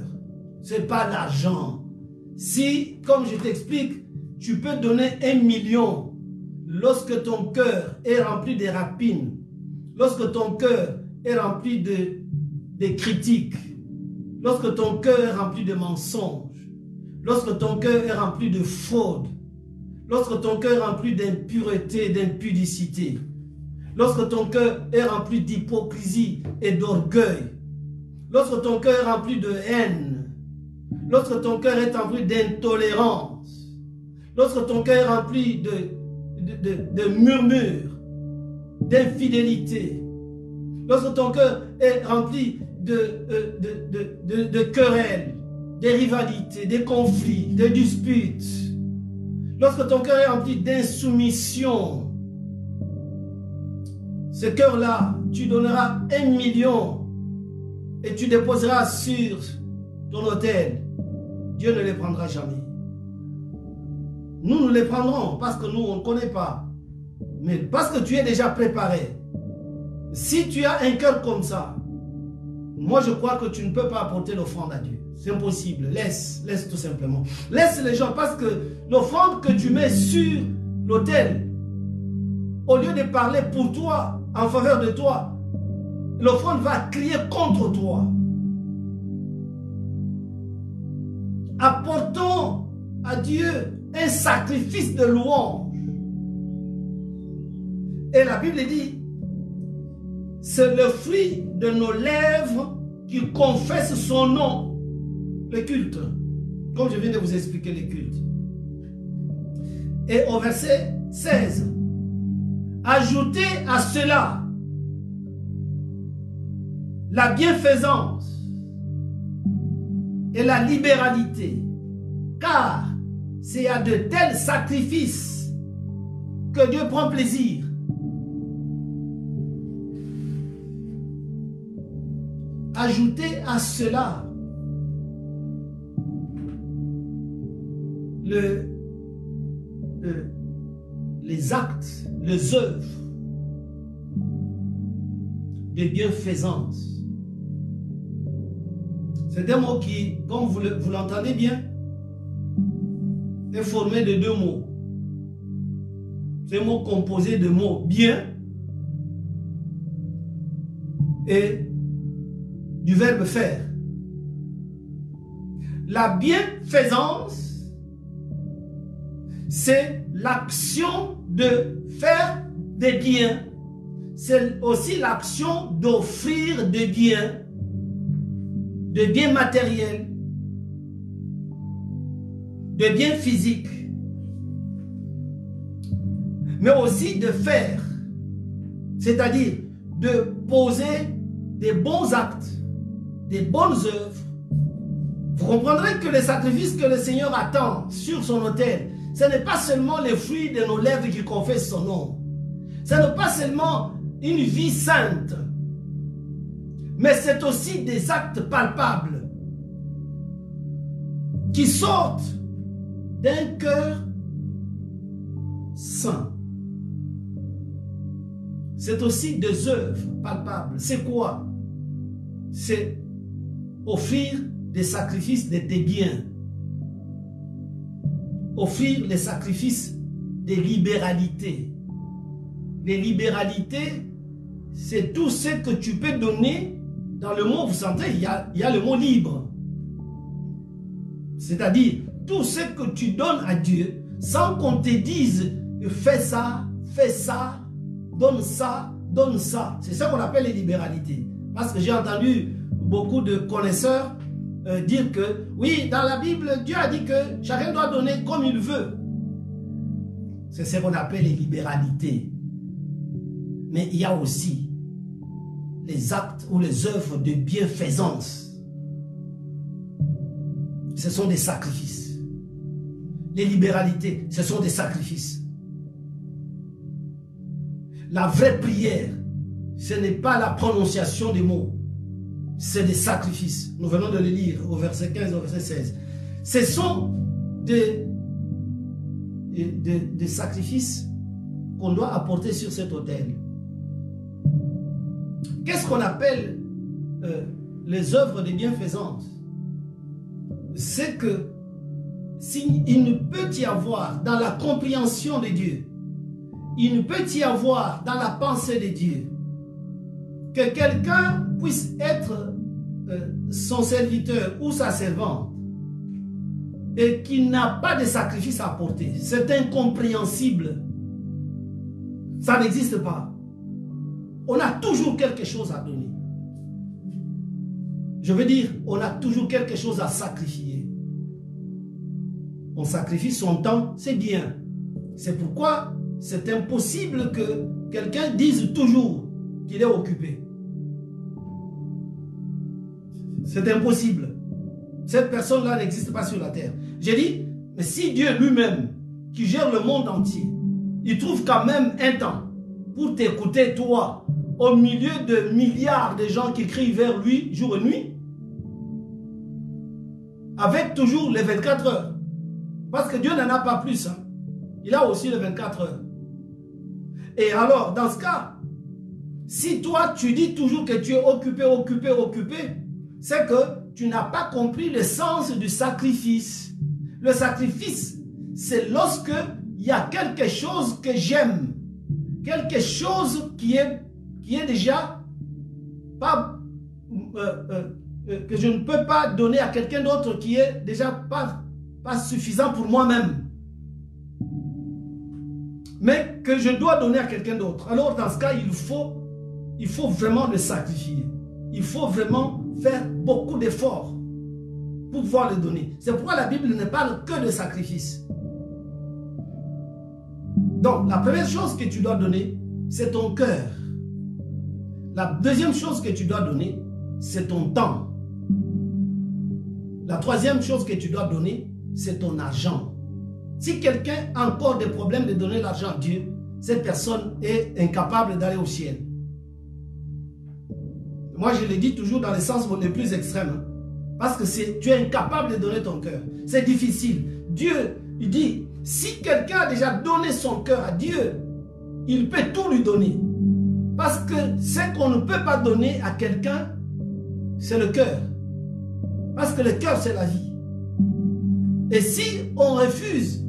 c'est pas l'argent. Si, comme je t'explique, tu peux donner un million lorsque ton cœur est rempli de rapines, lorsque ton cœur est rempli de, de critiques, lorsque ton cœur est rempli de mensonges, lorsque ton cœur est rempli de fraude, lorsque ton cœur est rempli d'impureté, d'impudicité, lorsque ton cœur est rempli d'hypocrisie et d'orgueil, lorsque ton cœur est rempli de haine, lorsque ton cœur est rempli d'intolérance, lorsque ton cœur est rempli de, murmures, d'infidélité, lorsque ton cœur est rempli de, euh, de, de, de querelles, des rivalités, des conflits, des disputes, Lorsque ton cœur est rempli d'insoumission, ce cœur-là, tu donneras un million et tu déposeras sur ton hôtel. Dieu ne les prendra jamais. Nous, nous les prendrons parce que nous, on ne connaît pas. Mais parce que tu es déjà préparé, si tu as un cœur comme ça, moi je crois que tu ne peux pas apporter l'offrande à Dieu. C'est impossible. Laisse, laisse tout simplement. Laisse les gens parce que l'offrande que tu mets sur l'autel, au lieu de parler pour toi, en faveur de toi, l'offrande va crier contre toi. Apportons à Dieu un sacrifice de louange. Et la Bible dit, c'est le fruit de nos lèvres qui confesse son nom, le culte. Comme je viens de vous expliquer le culte. Et au verset 16, ajoutez à cela la bienfaisance et la libéralité, car c'est à de tels sacrifices que Dieu prend plaisir. Ajoutez à cela le, les actes, les œuvres de bienfaisance. C'est un mot qui, comme vous l'entendez bien, est formé de deux mots. C'est un mot composé de mots bien et verbe faire. La bienfaisance, c'est l'action de faire des biens. C'est aussi l'action d'offrir des biens, des biens matériels, de biens physiques, mais aussi de faire, c'est-à-dire de poser des bons actes, des bonnes œuvres. Vous comprendrez que le sacrifice que le Seigneur attend sur son autel, ce n'est pas seulement les fruits de nos lèvres qui confessent son nom. Ce n'est pas seulement une vie sainte, mais c'est aussi des actes palpables qui sortent d'un cœur saint. C'est aussi des œuvres palpables. C'est quoi? C'est offrir des sacrifices de tes biens. Offrir les sacrifices des libéralités. Les libéralités, c'est tout ce que tu peux donner. Dans le mot, vous sentez, il y a, il y a le mot libre. C'est-à-dire, tout ce que tu donnes à Dieu sans qu'on te dise fais ça, fais ça, donne ça, donne ça. C'est ça qu'on appelle les libéralités. Parce que j'ai entendu beaucoup de connaisseurs euh, dire que oui, dans la Bible, Dieu a dit que chacun doit donner comme il veut. C'est ce qu'on appelle les libéralités. Mais il y a aussi les actes ou les œuvres de bienfaisance. Ce sont des sacrifices les libéralités, ce sont des sacrifices. La vraie prière, ce n'est pas la prononciation des mots, c'est des sacrifices. Nous venons de le lire au verset 15 et au verset 16. Ce sont des, sacrifices qu'on doit apporter sur cet autel. Qu'est-ce qu'on appelle euh, les œuvres de bienfaisance C'est que il ne peut y avoir dans la compréhension de Dieu, il ne peut y avoir dans la pensée de Dieu que quelqu'un puisse être euh, son serviteur ou sa servante et qu'il n'a pas de sacrifice à apporter. C'est incompréhensible. Ça n'existe pas. On a toujours quelque chose à donner. Je veux dire, on a toujours quelque chose à sacrifier on sacrifie son temps, c'est bien. C'est pourquoi c'est impossible que quelqu'un dise toujours qu'il est occupé. C'est impossible. Cette personne-là n'existe pas sur la terre. J'ai dit, mais si Dieu lui-même, qui gère le monde entier, il trouve quand même un temps pour t'écouter, toi, au milieu de milliards de gens qui crient vers lui jour et nuit, avec toujours les 24 heures. Parce que Dieu n'en a pas plus. Hein. Il a aussi les 24 heures. Et alors, dans ce cas, si toi, tu dis toujours que tu es occupé, occupé, occupé, c'est que tu n'as pas compris le sens du sacrifice. Le sacrifice, c'est lorsque il y a quelque chose que j'aime, quelque chose qui est, qui est déjà pas, euh, euh, euh, que je ne peux pas donner à quelqu'un d'autre qui est déjà pas, pas suffisant pour moi-même. Mais que je dois donner à quelqu'un d'autre. Alors dans ce cas, il faut, il faut vraiment le sacrifier. Il faut vraiment faire beaucoup d'efforts pour pouvoir le donner. C'est pourquoi la Bible ne parle que de sacrifice. Donc, la première chose que tu dois donner, c'est ton cœur. La deuxième chose que tu dois donner, c'est ton temps. La troisième chose que tu dois donner, c'est ton argent. Si quelqu'un a encore des problèmes de donner l'argent à Dieu, cette personne est incapable d'aller au ciel. Moi, je le dis toujours dans le sens le plus extrême. Hein. Parce que tu es incapable de donner ton cœur. C'est difficile. Dieu, il dit, si quelqu'un a déjà donné son cœur à Dieu, il peut tout lui donner. Parce que ce qu'on ne peut pas donner à quelqu'un, c'est le cœur. Parce que le cœur, c'est la vie. Et si on refuse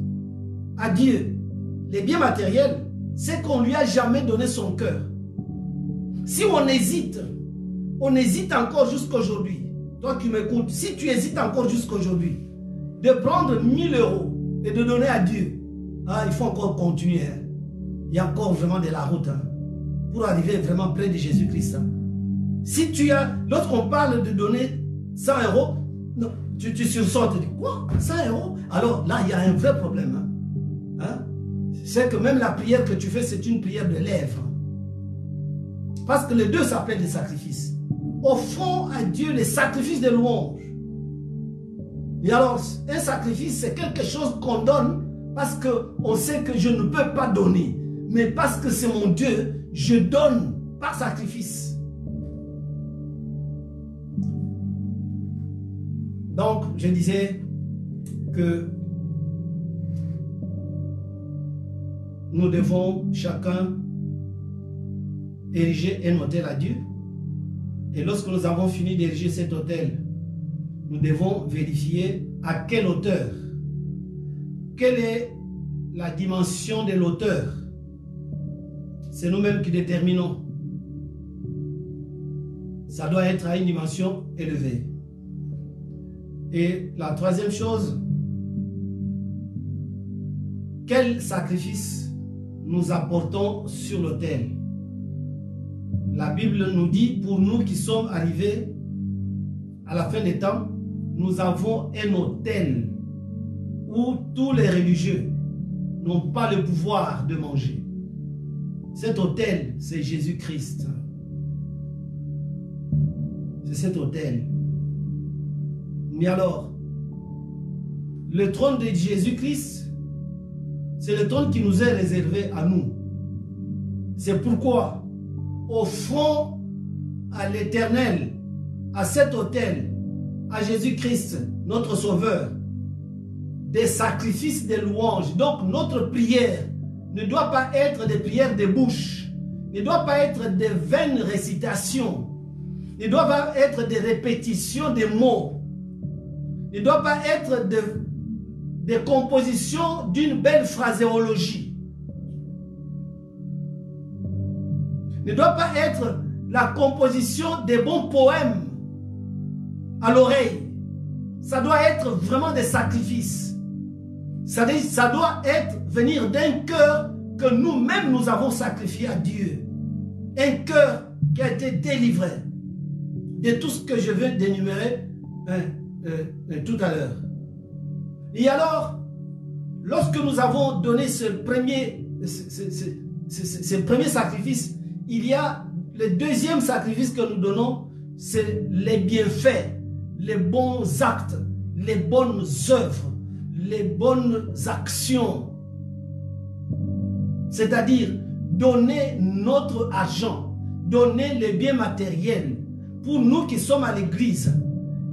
à Dieu les biens matériels, c'est qu'on lui a jamais donné son cœur. Si on hésite on hésite encore jusqu'aujourd'hui. Toi qui m'écoutes, si tu hésites encore jusqu'aujourd'hui, de prendre 1000 euros et de donner à Dieu, ah, il faut encore continuer. Hein. Il y a encore vraiment de la route hein, pour arriver vraiment près de Jésus-Christ. Hein. Si tu as, lorsqu'on parle de donner 100 euros, non, tu, tu sursautes, tu dis quoi? 100 euros? Alors là, il y a un vrai problème. C'est que même la prière que tu fais, c'est une prière de lèvres. Parce que les deux s'appellent des sacrifices offrons à Dieu les sacrifices de louange. Et alors, un sacrifice, c'est quelque chose qu'on donne parce qu'on sait que je ne peux pas donner. Mais parce que c'est mon Dieu, je donne par sacrifice. Donc, je disais que nous devons chacun ériger un hôtel à Dieu et lorsque nous avons fini d'ériger cet hôtel, nous devons vérifier à quelle hauteur, quelle est la dimension de l'auteur. C'est nous-mêmes qui déterminons. Ça doit être à une dimension élevée. Et la troisième chose, quel sacrifice nous apportons sur l'autel? La Bible nous dit, pour nous qui sommes arrivés à la fin des temps, nous avons un hôtel où tous les religieux n'ont pas le pouvoir de manger. Cet hôtel, c'est Jésus-Christ. C'est cet hôtel. Mais alors, le trône de Jésus-Christ, c'est le trône qui nous est réservé à nous. C'est pourquoi offrons à l'éternel, à cet autel, à Jésus-Christ, notre Sauveur, des sacrifices de louanges. Donc notre prière ne doit pas être des prières de bouche, ne doit pas être des vaines récitations, ne doit pas être des répétitions de mots, ne doit pas être des compositions d'une belle phraséologie. Ne doit pas être la composition des bons poèmes à l'oreille. Ça doit être vraiment des sacrifices. Ça, ça doit être venir d'un cœur que nous-mêmes nous avons sacrifié à Dieu. Un cœur qui a été délivré de tout ce que je veux d'énumérer hein, euh, euh, tout à l'heure. Et alors, lorsque nous avons donné ce premier, ce premier sacrifice, il y a le deuxième sacrifice que nous donnons, c'est les bienfaits, les bons actes, les bonnes œuvres, les bonnes actions. C'est-à-dire donner notre argent, donner les biens matériels. Pour nous qui sommes à l'église,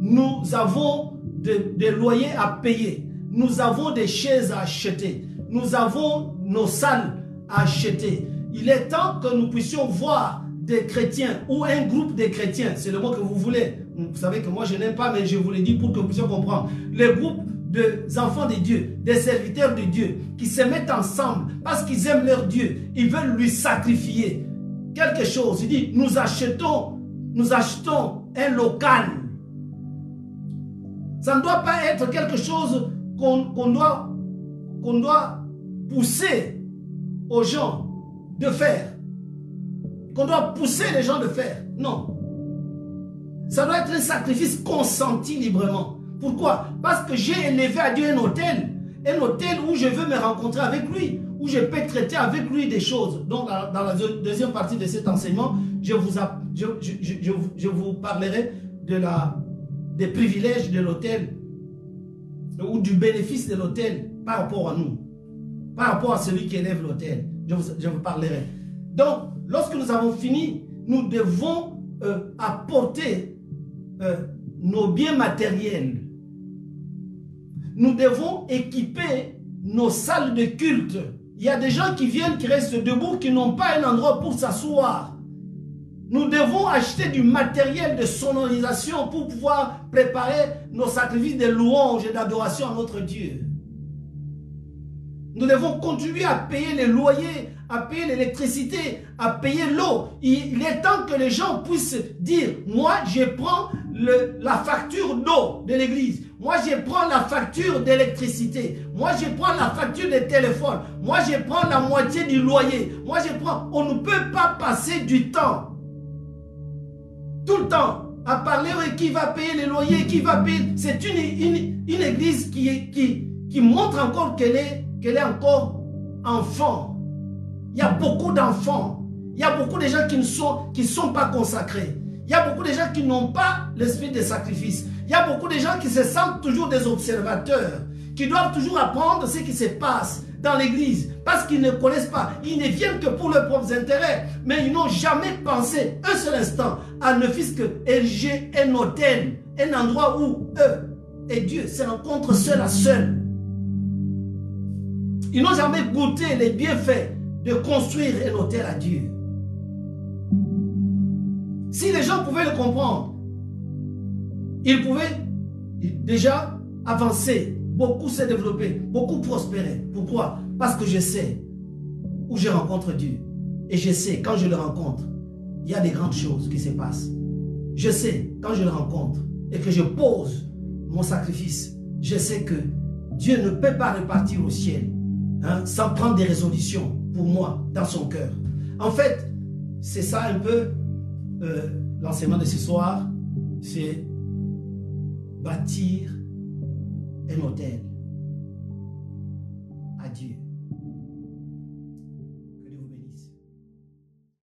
nous avons de, loyers à payer. Nous avons des chaises à acheter. Nous avons nos salles à acheter. Il est temps que nous puissions voir des chrétiens ou un groupe de chrétiens, c'est le mot que vous voulez. Vous savez que moi je n'aime pas, mais je vous le dis pour que vous puissiez comprendre. Les groupes des enfants de Dieu, des serviteurs de Dieu, qui se mettent ensemble parce qu'ils aiment leur Dieu. Ils veulent lui sacrifier quelque chose. Il dit, nous achetons, nous achetons un local. Ça ne doit pas être quelque chose qu'on doit, qu'on doit pousser aux gens de faire. Qu'on doit pousser les gens de faire. Non. Ça doit être un sacrifice consenti librement. Pourquoi? Parce que j'ai élevé à Dieu un hôtel. Un hôtel où je veux me rencontrer avec lui, où je peux traiter avec lui des choses. Donc, dans, la deuxième partie de cet enseignement, je vous, parlerai de la, des privilèges de l'hôtel ou du bénéfice de l'hôtel par rapport à nous, par rapport à celui qui élève l'hôtel. Je vous, parlerai. Donc, lorsque nous avons fini, nous devons euh, apporter euh, nos biens matériels nous devons équiper nos salles de culte. Il y a des gens qui viennent, qui restent debout, qui n'ont pas un endroit pour s'asseoir. Nous devons acheter du matériel de sonorisation pour pouvoir préparer nos sacrifices de louange et d'adoration à notre Dieu. Nous devons contribuer à payer les loyers, à payer l'électricité, à payer l'eau. Il est temps que les gens puissent dire, moi je prends la facture d'eau de l'église. Moi, je prends la facture d'électricité. Moi, je prends la facture de téléphone. Moi, je prends la moitié du loyer. Moi, je prends... On ne peut pas passer du temps. Tout le temps. À parler qui va payer les loyers, qui va payer... C'est une, une, église qui, qui montre encore qu'elle est, qu'elle est encore enfant. Il y a beaucoup d'enfants. Il y a beaucoup de gens qui ne sont, pas consacrés. Il y a beaucoup de gens qui n'ont pas l'esprit de sacrifice. Il y a beaucoup de gens qui se sentent toujours des observateurs, qui doivent toujours apprendre ce qui se passe dans l'église, parce qu'ils ne connaissent pas. Ils ne viennent que pour leurs propres intérêts, mais ils n'ont jamais pensé un seul instant à ne fût-ce que un hôtel, un endroit où eux et Dieu se rencontrent seul à seul. Ils n'ont jamais goûté les bienfaits de construire un hôtel à Dieu. Si les gens pouvaient le comprendre, ils pouvaient déjà avancer, beaucoup se développer, beaucoup prospérer. Pourquoi? Parce que je sais où je rencontre Dieu. Et je sais, quand je le rencontre, il y a des grandes choses qui se passent. Je sais, quand je le rencontre et que je pose mon sacrifice, je sais que Dieu ne peut pas repartir au ciel hein, sans prendre des résolutions pour moi dans son cœur. En fait, c'est ça un peu euh, l'enseignement de ce soir, c'est bâtir un hôtel.